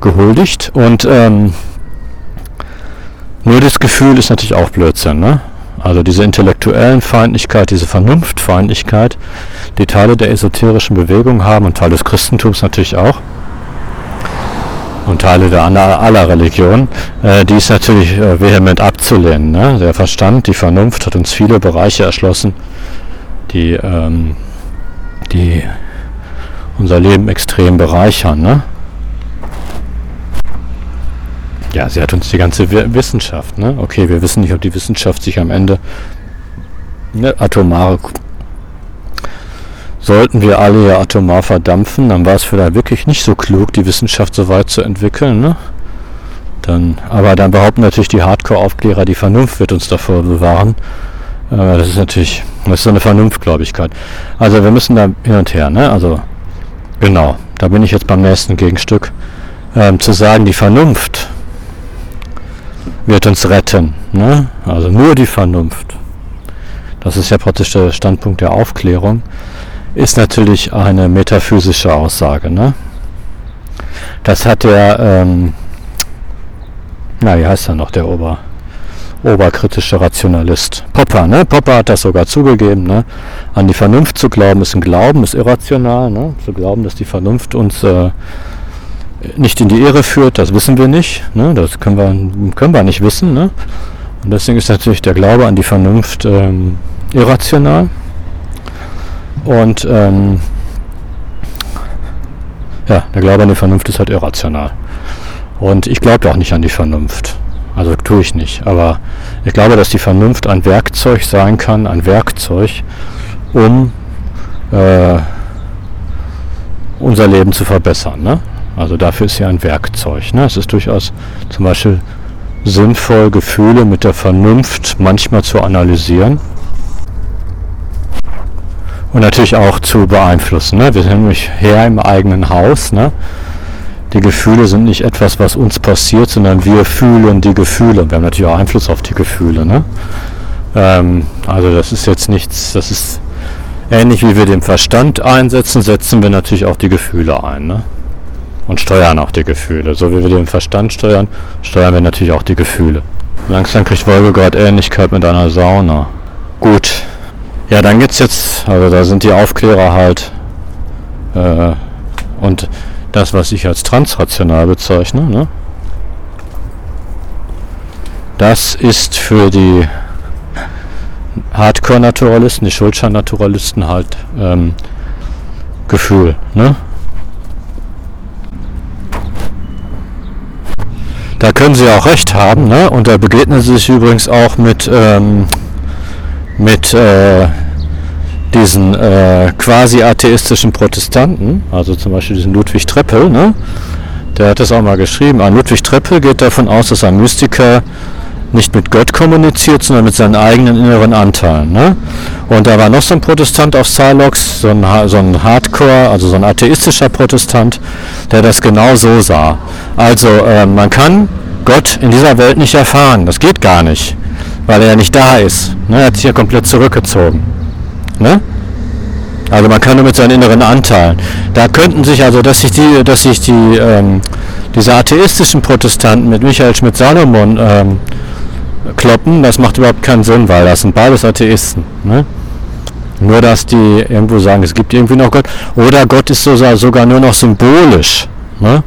gehuldigt. Und ähm, nur das Gefühl ist natürlich auch Blödsinn. Ne? Also diese intellektuellen Feindlichkeit, diese Vernunftfeindlichkeit, die Teile der esoterischen Bewegung haben und Teile des Christentums natürlich auch und Teile der aller Religionen, äh, die ist natürlich äh, vehement abzulehnen. Ne? Der Verstand, die Vernunft hat uns viele Bereiche erschlossen, die, ähm, die unser Leben extrem bereichern. Ne? Ja, sie hat uns die ganze Wissenschaft. Ne? Okay, wir wissen nicht, ob die Wissenschaft sich am Ende eine atomare sollten wir alle ja atomar verdampfen, dann war es vielleicht wirklich nicht so klug, die Wissenschaft so weit zu entwickeln. Ne? Dann, aber dann behaupten natürlich die Hardcore-Aufklärer, die Vernunft wird uns davor bewahren. Äh, das ist natürlich, das ist so eine Vernunftgläubigkeit. Also wir müssen da hin und her. Ne? Also genau, da bin ich jetzt beim nächsten Gegenstück. Ähm, zu sagen, die Vernunft wird uns retten. Ne? Also nur die Vernunft. Das ist ja praktisch der Standpunkt der Aufklärung ist natürlich eine metaphysische Aussage. Ne? Das hat der, ähm, na wie heißt er noch, der Ober, oberkritische Rationalist Popper. Ne? Popper hat das sogar zugegeben. Ne? An die Vernunft zu glauben ist ein Glauben, ist irrational. Ne? Zu glauben, dass die Vernunft uns äh, nicht in die Irre führt, das wissen wir nicht. Ne? Das können wir, können wir nicht wissen. Ne? Und deswegen ist natürlich der Glaube an die Vernunft ähm, irrational. Und ähm, Ja, der Glaube an die Vernunft ist halt irrational. Und ich glaube auch nicht an die Vernunft. Also tue ich nicht. Aber ich glaube, dass die Vernunft ein Werkzeug sein kann, ein Werkzeug, um äh, unser Leben zu verbessern. Ne? Also dafür ist sie ein Werkzeug. Ne? Es ist durchaus zum Beispiel sinnvoll, Gefühle mit der Vernunft manchmal zu analysieren und natürlich auch zu beeinflussen. Ne? Wir sind nämlich her im eigenen Haus. Ne? Die Gefühle sind nicht etwas, was uns passiert, sondern wir fühlen die Gefühle. Wir haben natürlich auch Einfluss auf die Gefühle. Ne? Ähm, also das ist jetzt nichts, das ist ähnlich wie wir den Verstand einsetzen, setzen wir natürlich auch die Gefühle ein. Ne? Und steuern auch die Gefühle. So wie wir den Verstand steuern, steuern wir natürlich auch die Gefühle. Langsam kriegt Wolgegard Ähnlichkeit mit einer Sauna. Gut, ja, dann geht's jetzt, also da sind die Aufklärer halt äh, und das, was ich als transrational bezeichne, ne? das ist für die Hardcore-Naturalisten, die Schulschein-Naturalisten halt ähm, Gefühl. Ne? Da können sie auch recht haben, ne? und da begegnen sie sich übrigens auch mit ähm, mit äh, diesen äh, quasi atheistischen Protestanten, also zum Beispiel diesen Ludwig Treppel, ne? der hat das auch mal geschrieben. Ein Ludwig Treppel geht davon aus, dass ein Mystiker nicht mit Gott kommuniziert, sondern mit seinen eigenen inneren Anteilen. Ne? Und da war noch so ein Protestant auf Silox, so ein, so ein Hardcore, also so ein atheistischer Protestant, der das genau so sah. Also äh, man kann Gott in dieser Welt nicht erfahren, das geht gar nicht weil er ja nicht da ist. Ne? Er hat sich ja komplett zurückgezogen. Ne? Also man kann nur mit seinen inneren Anteilen. Da könnten sich also, dass sich die, dass sich die, ähm, diese atheistischen Protestanten mit Michael Schmidt-Salomon ähm, kloppen, das macht überhaupt keinen Sinn, weil das sind beides Atheisten. Ne? Nur dass die irgendwo sagen, es gibt irgendwie noch Gott. Oder Gott ist sogar nur noch symbolisch. Ne?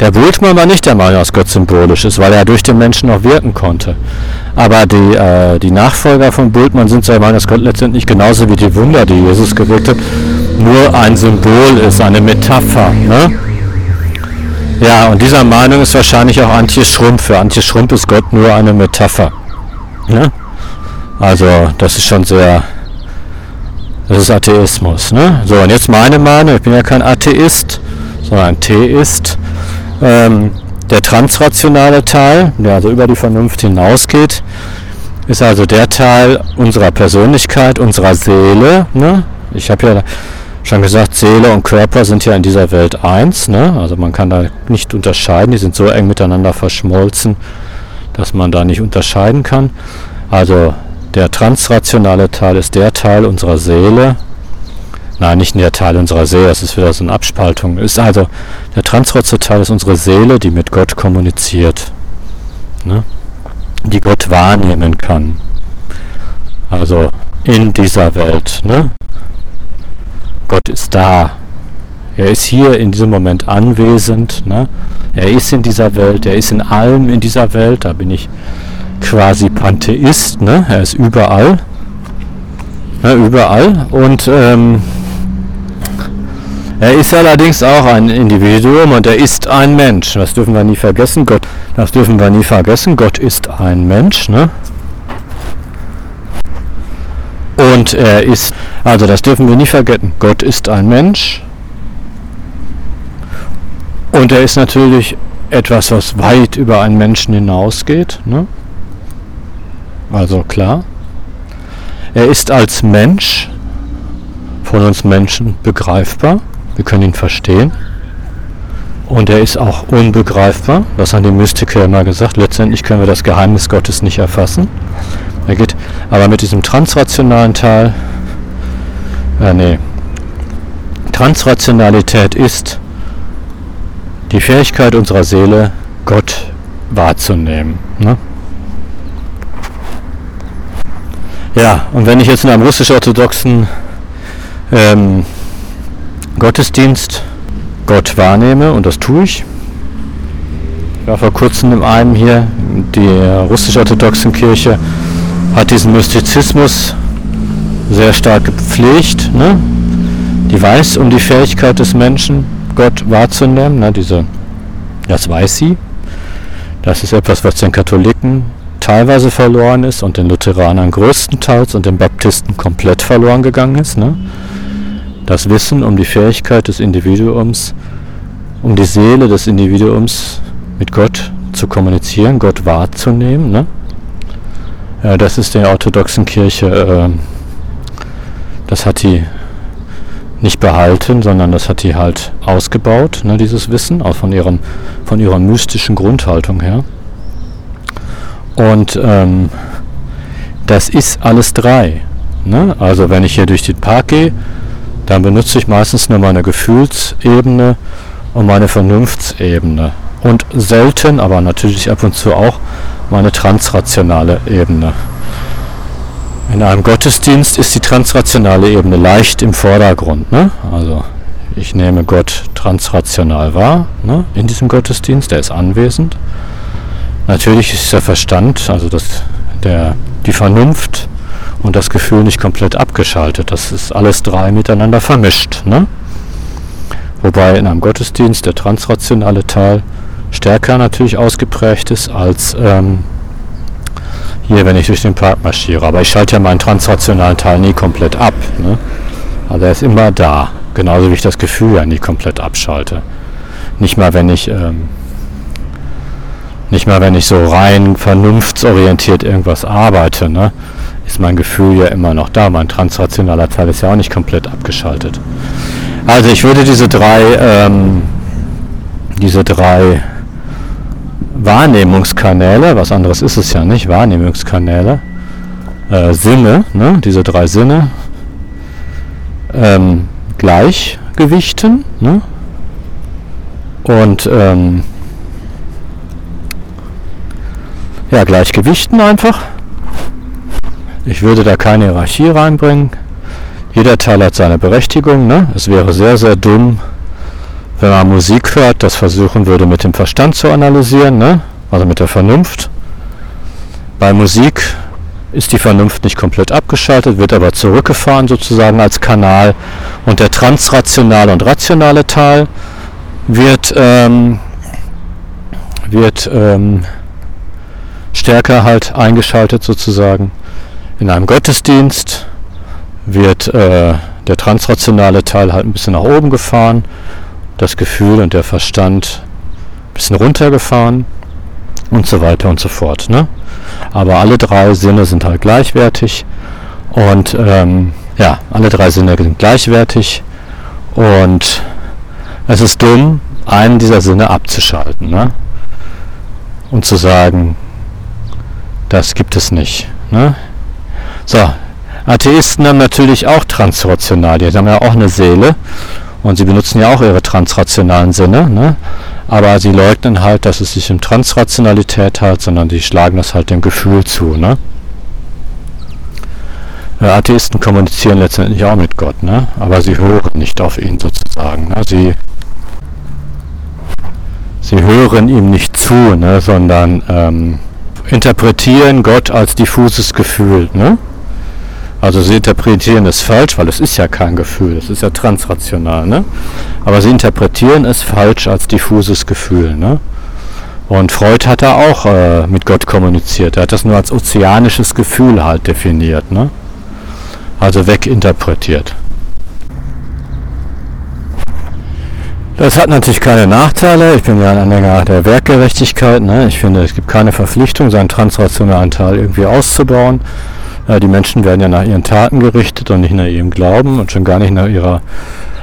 Der Bultmann war nicht der Meinung, dass Gott symbolisch ist, weil er durch den Menschen noch wirken konnte. Aber die, äh, die Nachfolger von Bultmann sind der Meinung, dass Gott letztendlich genauso wie die Wunder, die Jesus gewirkt hat, nur ein Symbol ist, eine Metapher. Ne? Ja, und dieser Meinung ist wahrscheinlich auch Antje Schrumpf. Für Antje Schrumpf ist Gott nur eine Metapher. Ne? Also das ist schon sehr, das ist Atheismus. Ne? So, und jetzt meine Meinung, ich bin ja kein Atheist, sondern ein Theist. Ähm, der transrationale Teil, der also über die Vernunft hinausgeht, ist also der Teil unserer Persönlichkeit, unserer Seele. Ne? Ich habe ja schon gesagt, Seele und Körper sind ja in dieser Welt eins. Ne? Also man kann da nicht unterscheiden, die sind so eng miteinander verschmolzen, dass man da nicht unterscheiden kann. Also der transrationale Teil ist der Teil unserer Seele, Nein, nicht der Teil unserer Seele, das ist wieder so eine Abspaltung. Ist also der Teil ist unsere Seele, die mit Gott kommuniziert, ne? die Gott wahrnehmen kann. Also in dieser Welt. Ne? Gott ist da. Er ist hier in diesem Moment anwesend. Ne? Er ist in dieser Welt, er ist in allem in dieser Welt. Da bin ich quasi Pantheist. Ne? Er ist überall. Ne, überall. Und ähm, er ist allerdings auch ein Individuum und er ist ein Mensch. Das dürfen wir nie vergessen. Gott, das dürfen wir nie vergessen. Gott ist ein Mensch. Ne? Und er ist, also das dürfen wir nie vergessen. Gott ist ein Mensch. Und er ist natürlich etwas, was weit über einen Menschen hinausgeht. Ne? Also klar. Er ist als Mensch von uns Menschen begreifbar. Wir können ihn verstehen. Und er ist auch unbegreifbar. Das haben die Mystiker immer gesagt. Letztendlich können wir das Geheimnis Gottes nicht erfassen. Er geht aber mit diesem transrationalen Teil, äh, nee, Transrationalität ist die Fähigkeit unserer Seele, Gott wahrzunehmen. Ne? Ja, und wenn ich jetzt in einem russisch-orthodoxen ähm, Gottesdienst Gott wahrnehme und das tue ich. Ich war vor kurzem in einem hier, die russisch-orthodoxen Kirche hat diesen Mystizismus sehr stark gepflegt. Ne? Die weiß um die Fähigkeit des Menschen, Gott wahrzunehmen. Ne? Diese, das weiß sie. Das ist etwas, was den Katholiken teilweise verloren ist und den Lutheranern größtenteils und den Baptisten komplett verloren gegangen ist. Ne? Das Wissen um die Fähigkeit des Individuums, um die Seele des Individuums mit Gott zu kommunizieren, Gott wahrzunehmen. Ne? Äh, das ist der orthodoxen Kirche, äh, das hat die nicht behalten, sondern das hat die halt ausgebaut, ne, dieses Wissen, auch von, ihrem, von ihrer mystischen Grundhaltung her. Und ähm, das ist alles drei. Ne? Also wenn ich hier durch den Park gehe, dann benutze ich meistens nur meine Gefühlsebene und meine Vernunftsebene. Und selten, aber natürlich ab und zu auch, meine transrationale Ebene. In einem Gottesdienst ist die transrationale Ebene leicht im Vordergrund. Ne? Also ich nehme Gott transrational wahr ne? in diesem Gottesdienst, der ist anwesend. Natürlich ist der Verstand, also das, der, die Vernunft und das Gefühl nicht komplett abgeschaltet. Das ist alles drei miteinander vermischt. Ne? Wobei in einem Gottesdienst der transrationale Teil stärker natürlich ausgeprägt ist als ähm, hier, wenn ich durch den Park marschiere. Aber ich schalte ja meinen transrationalen Teil nie komplett ab. Ne? Also er ist immer da. Genauso wie ich das Gefühl ja nie komplett abschalte. Nicht mal, wenn ich ähm, nicht mal, wenn ich so rein vernunftsorientiert irgendwas arbeite, ne, ist mein Gefühl ja immer noch da. Mein transrationaler Teil ist ja auch nicht komplett abgeschaltet. Also ich würde diese drei, ähm, diese drei Wahrnehmungskanäle, was anderes ist es ja nicht, Wahrnehmungskanäle, äh, Sinne, ne, diese drei Sinne, ähm, Gleichgewichten ne, und ähm, ja, Gleichgewichten einfach. Ich würde da keine Hierarchie reinbringen. Jeder Teil hat seine Berechtigung. Ne? Es wäre sehr, sehr dumm, wenn man Musik hört, das versuchen würde mit dem Verstand zu analysieren, ne? also mit der Vernunft. Bei Musik ist die Vernunft nicht komplett abgeschaltet, wird aber zurückgefahren sozusagen als Kanal und der transrationale und rationale Teil wird, ähm, wird ähm, stärker halt eingeschaltet sozusagen. In einem Gottesdienst wird äh, der transrationale Teil halt ein bisschen nach oben gefahren, das Gefühl und der Verstand ein bisschen runtergefahren und so weiter und so fort. Ne? Aber alle drei Sinne sind halt gleichwertig und ähm, ja, alle drei Sinne sind gleichwertig und es ist dumm, einen dieser Sinne abzuschalten ne? und zu sagen, das gibt es nicht. Ne? So, Atheisten haben natürlich auch transrational, die haben ja auch eine Seele und sie benutzen ja auch ihre transrationalen Sinne, ne? aber sie leugnen halt, dass es sich um Transrationalität hat, sondern sie schlagen das halt dem Gefühl zu. Ne? Atheisten kommunizieren letztendlich auch mit Gott, ne? aber sie hören nicht auf ihn sozusagen. Ne? Sie, sie hören ihm nicht zu, ne? sondern ähm, interpretieren Gott als diffuses Gefühl. Ne? Also sie interpretieren es falsch, weil es ist ja kein Gefühl, es ist ja transrational. Ne? Aber sie interpretieren es falsch als diffuses Gefühl. Ne? Und Freud hat da auch äh, mit Gott kommuniziert. Er hat das nur als ozeanisches Gefühl halt definiert. Ne? Also weginterpretiert. Das hat natürlich keine Nachteile. Ich bin ja ein Anhänger der Werkgerechtigkeit. Ne? Ich finde, es gibt keine Verpflichtung, seinen transrationalen Teil irgendwie auszubauen. Ja, die Menschen werden ja nach ihren Taten gerichtet und nicht nach ihrem Glauben und schon gar nicht nach ihrer.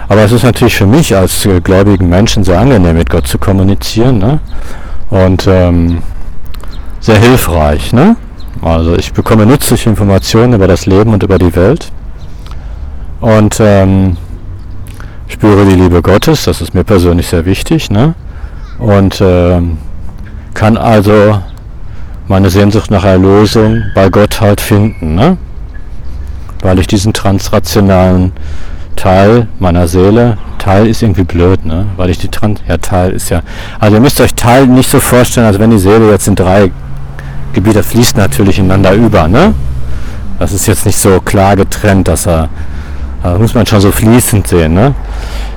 Aber es ist natürlich für mich als äh, gläubigen Menschen sehr angenehm, mit Gott zu kommunizieren. Ne? Und ähm, sehr hilfreich. Ne? Also ich bekomme nützliche Informationen über das Leben und über die Welt. Und ähm, spüre die Liebe Gottes, das ist mir persönlich sehr wichtig, ne? und äh, kann also meine Sehnsucht nach Erlösung bei Gott halt finden, ne? weil ich diesen transrationalen Teil meiner Seele, Teil ist irgendwie blöd, ne? weil ich die Trans, ja Teil ist ja, also ihr müsst euch Teil nicht so vorstellen, als wenn die Seele jetzt in drei Gebiete fließt natürlich ineinander über, ne? Das ist jetzt nicht so klar getrennt, dass er Das muss man schon so fließend sehen. Ne?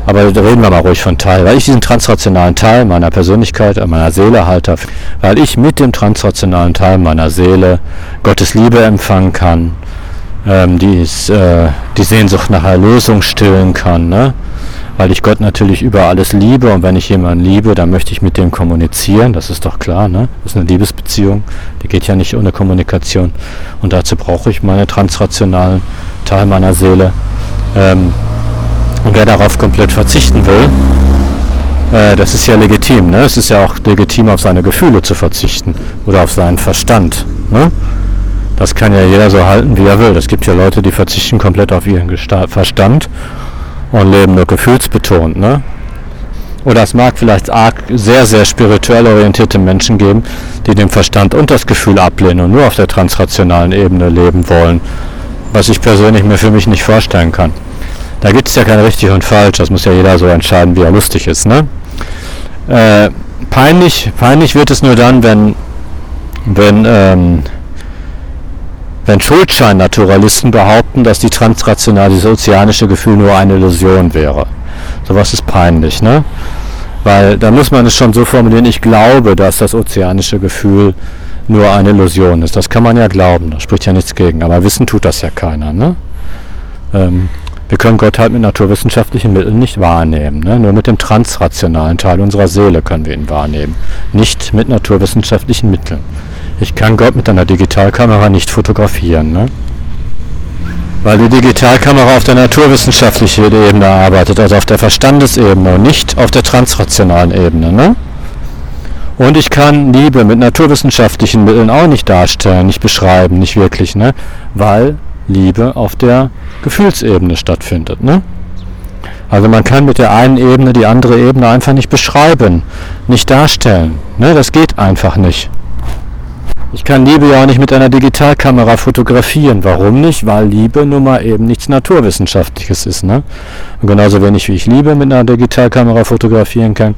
Aber da reden wir mal ruhig von Teil, weil ich diesen transrationalen Teil meiner Persönlichkeit, äh, meiner Seele halte, weil ich mit dem transrationalen Teil meiner Seele Gottes Liebe empfangen kann, ähm, die, ist, äh, die Sehnsucht nach Erlösung stillen kann, ne? weil ich Gott natürlich über alles liebe und wenn ich jemanden liebe, dann möchte ich mit dem kommunizieren, das ist doch klar, ne? das ist eine Liebesbeziehung, die geht ja nicht ohne Kommunikation und dazu brauche ich meine transrationalen Teil meiner Seele. Ähm, und wer darauf komplett verzichten will, äh, das ist ja legitim. Ne? Es ist ja auch legitim, auf seine Gefühle zu verzichten oder auf seinen Verstand. Ne? Das kann ja jeder so halten, wie er will. Es gibt ja Leute, die verzichten komplett auf ihren Gesta Verstand und leben nur gefühlsbetont. Ne? Oder es mag vielleicht arg, sehr, sehr spirituell orientierte Menschen geben, die den Verstand und das Gefühl ablehnen und nur auf der transrationalen Ebene leben wollen. Was ich persönlich mir für mich nicht vorstellen kann. Da gibt es ja kein richtig und falsch, das muss ja jeder so entscheiden, wie er lustig ist. Ne? Äh, peinlich, peinlich wird es nur dann, wenn, wenn, ähm, wenn Schuldschein-Naturalisten behaupten, dass die transrationale, das ozeanische Gefühl nur eine Illusion wäre. Sowas ist peinlich, ne? Weil da muss man es schon so formulieren, ich glaube, dass das ozeanische Gefühl nur eine Illusion ist. Das kann man ja glauben, da spricht ja nichts gegen. Aber wissen tut das ja keiner, ne? Ähm, wir können Gott halt mit naturwissenschaftlichen Mitteln nicht wahrnehmen. Ne? Nur mit dem transrationalen Teil unserer Seele können wir ihn wahrnehmen. Nicht mit naturwissenschaftlichen Mitteln. Ich kann Gott mit einer Digitalkamera nicht fotografieren. Ne? Weil die Digitalkamera auf der naturwissenschaftlichen Ebene arbeitet, also auf der Verstandesebene und nicht auf der transrationalen Ebene. Ne? Und ich kann Liebe mit naturwissenschaftlichen Mitteln auch nicht darstellen, nicht beschreiben, nicht wirklich, ne? weil Liebe auf der Gefühlsebene stattfindet. Ne? Also man kann mit der einen Ebene die andere Ebene einfach nicht beschreiben, nicht darstellen. Ne? Das geht einfach nicht. Ich kann Liebe ja auch nicht mit einer Digitalkamera fotografieren. Warum nicht? Weil Liebe nun mal eben nichts Naturwissenschaftliches ist. Ne? Und genauso wenig wie ich Liebe mit einer Digitalkamera fotografieren kann,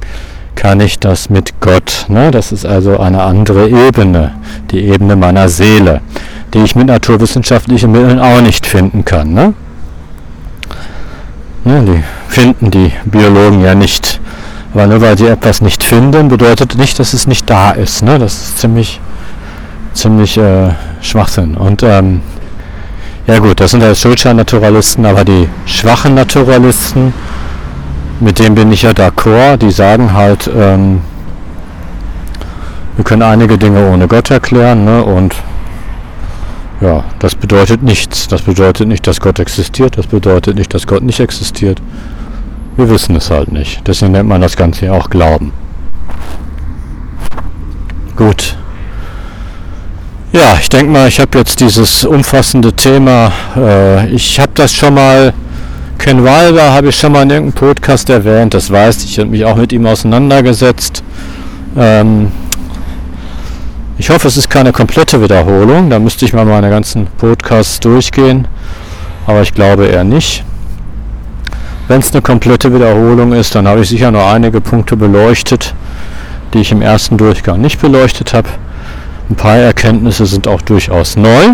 kann ich das mit Gott. Ne? Das ist also eine andere Ebene, die Ebene meiner Seele die ich mit naturwissenschaftlichen Mitteln auch nicht finden kann. Ne? Ne, die finden die Biologen ja nicht. Aber nur weil sie etwas nicht finden, bedeutet nicht, dass es nicht da ist. Ne? Das ist ziemlich, ziemlich äh, Schwachsinn. Und ähm, ja gut, das sind ja Schulschein-Naturalisten, aber die schwachen Naturalisten, mit denen bin ich ja d'accord, die sagen halt, ähm, wir können einige Dinge ohne Gott erklären ne? und ja, das bedeutet nichts. Das bedeutet nicht, dass Gott existiert. Das bedeutet nicht, dass Gott nicht existiert. Wir wissen es halt nicht. Deswegen nennt man das Ganze ja auch Glauben. Gut. Ja, ich denke mal, ich habe jetzt dieses umfassende Thema. Äh, ich habe das schon mal. Ken Wilber habe ich schon mal in irgendeinem Podcast erwähnt. Das weiß ich. Ich habe mich auch mit ihm auseinandergesetzt. Ähm, ich hoffe, es ist keine komplette Wiederholung. Da müsste ich mal meine ganzen Podcasts durchgehen. Aber ich glaube eher nicht. Wenn es eine komplette Wiederholung ist, dann habe ich sicher noch einige Punkte beleuchtet, die ich im ersten Durchgang nicht beleuchtet habe. Ein paar Erkenntnisse sind auch durchaus neu.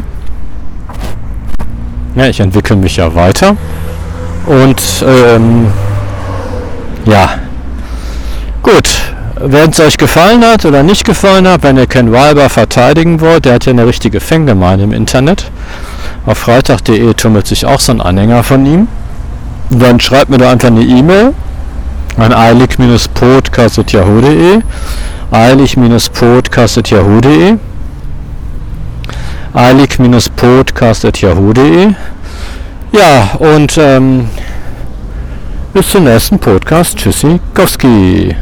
Ja, ich entwickle mich ja weiter. Und ähm, ja, gut, wenn es euch gefallen hat oder nicht gefallen hat, wenn ihr Ken Wilber verteidigen wollt, der hat ja eine richtige Fangemeinde im Internet. Auf freitag.de tummelt sich auch so ein Anhänger von ihm. Dann schreibt mir da einfach eine E-Mail an eilig-podcast.yahoo.de eilig-podcast.yahoo.de eilig-podcast.yahoo.de Ja, und ähm, bis zum nächsten Podcast. Tschüssi, Gowski.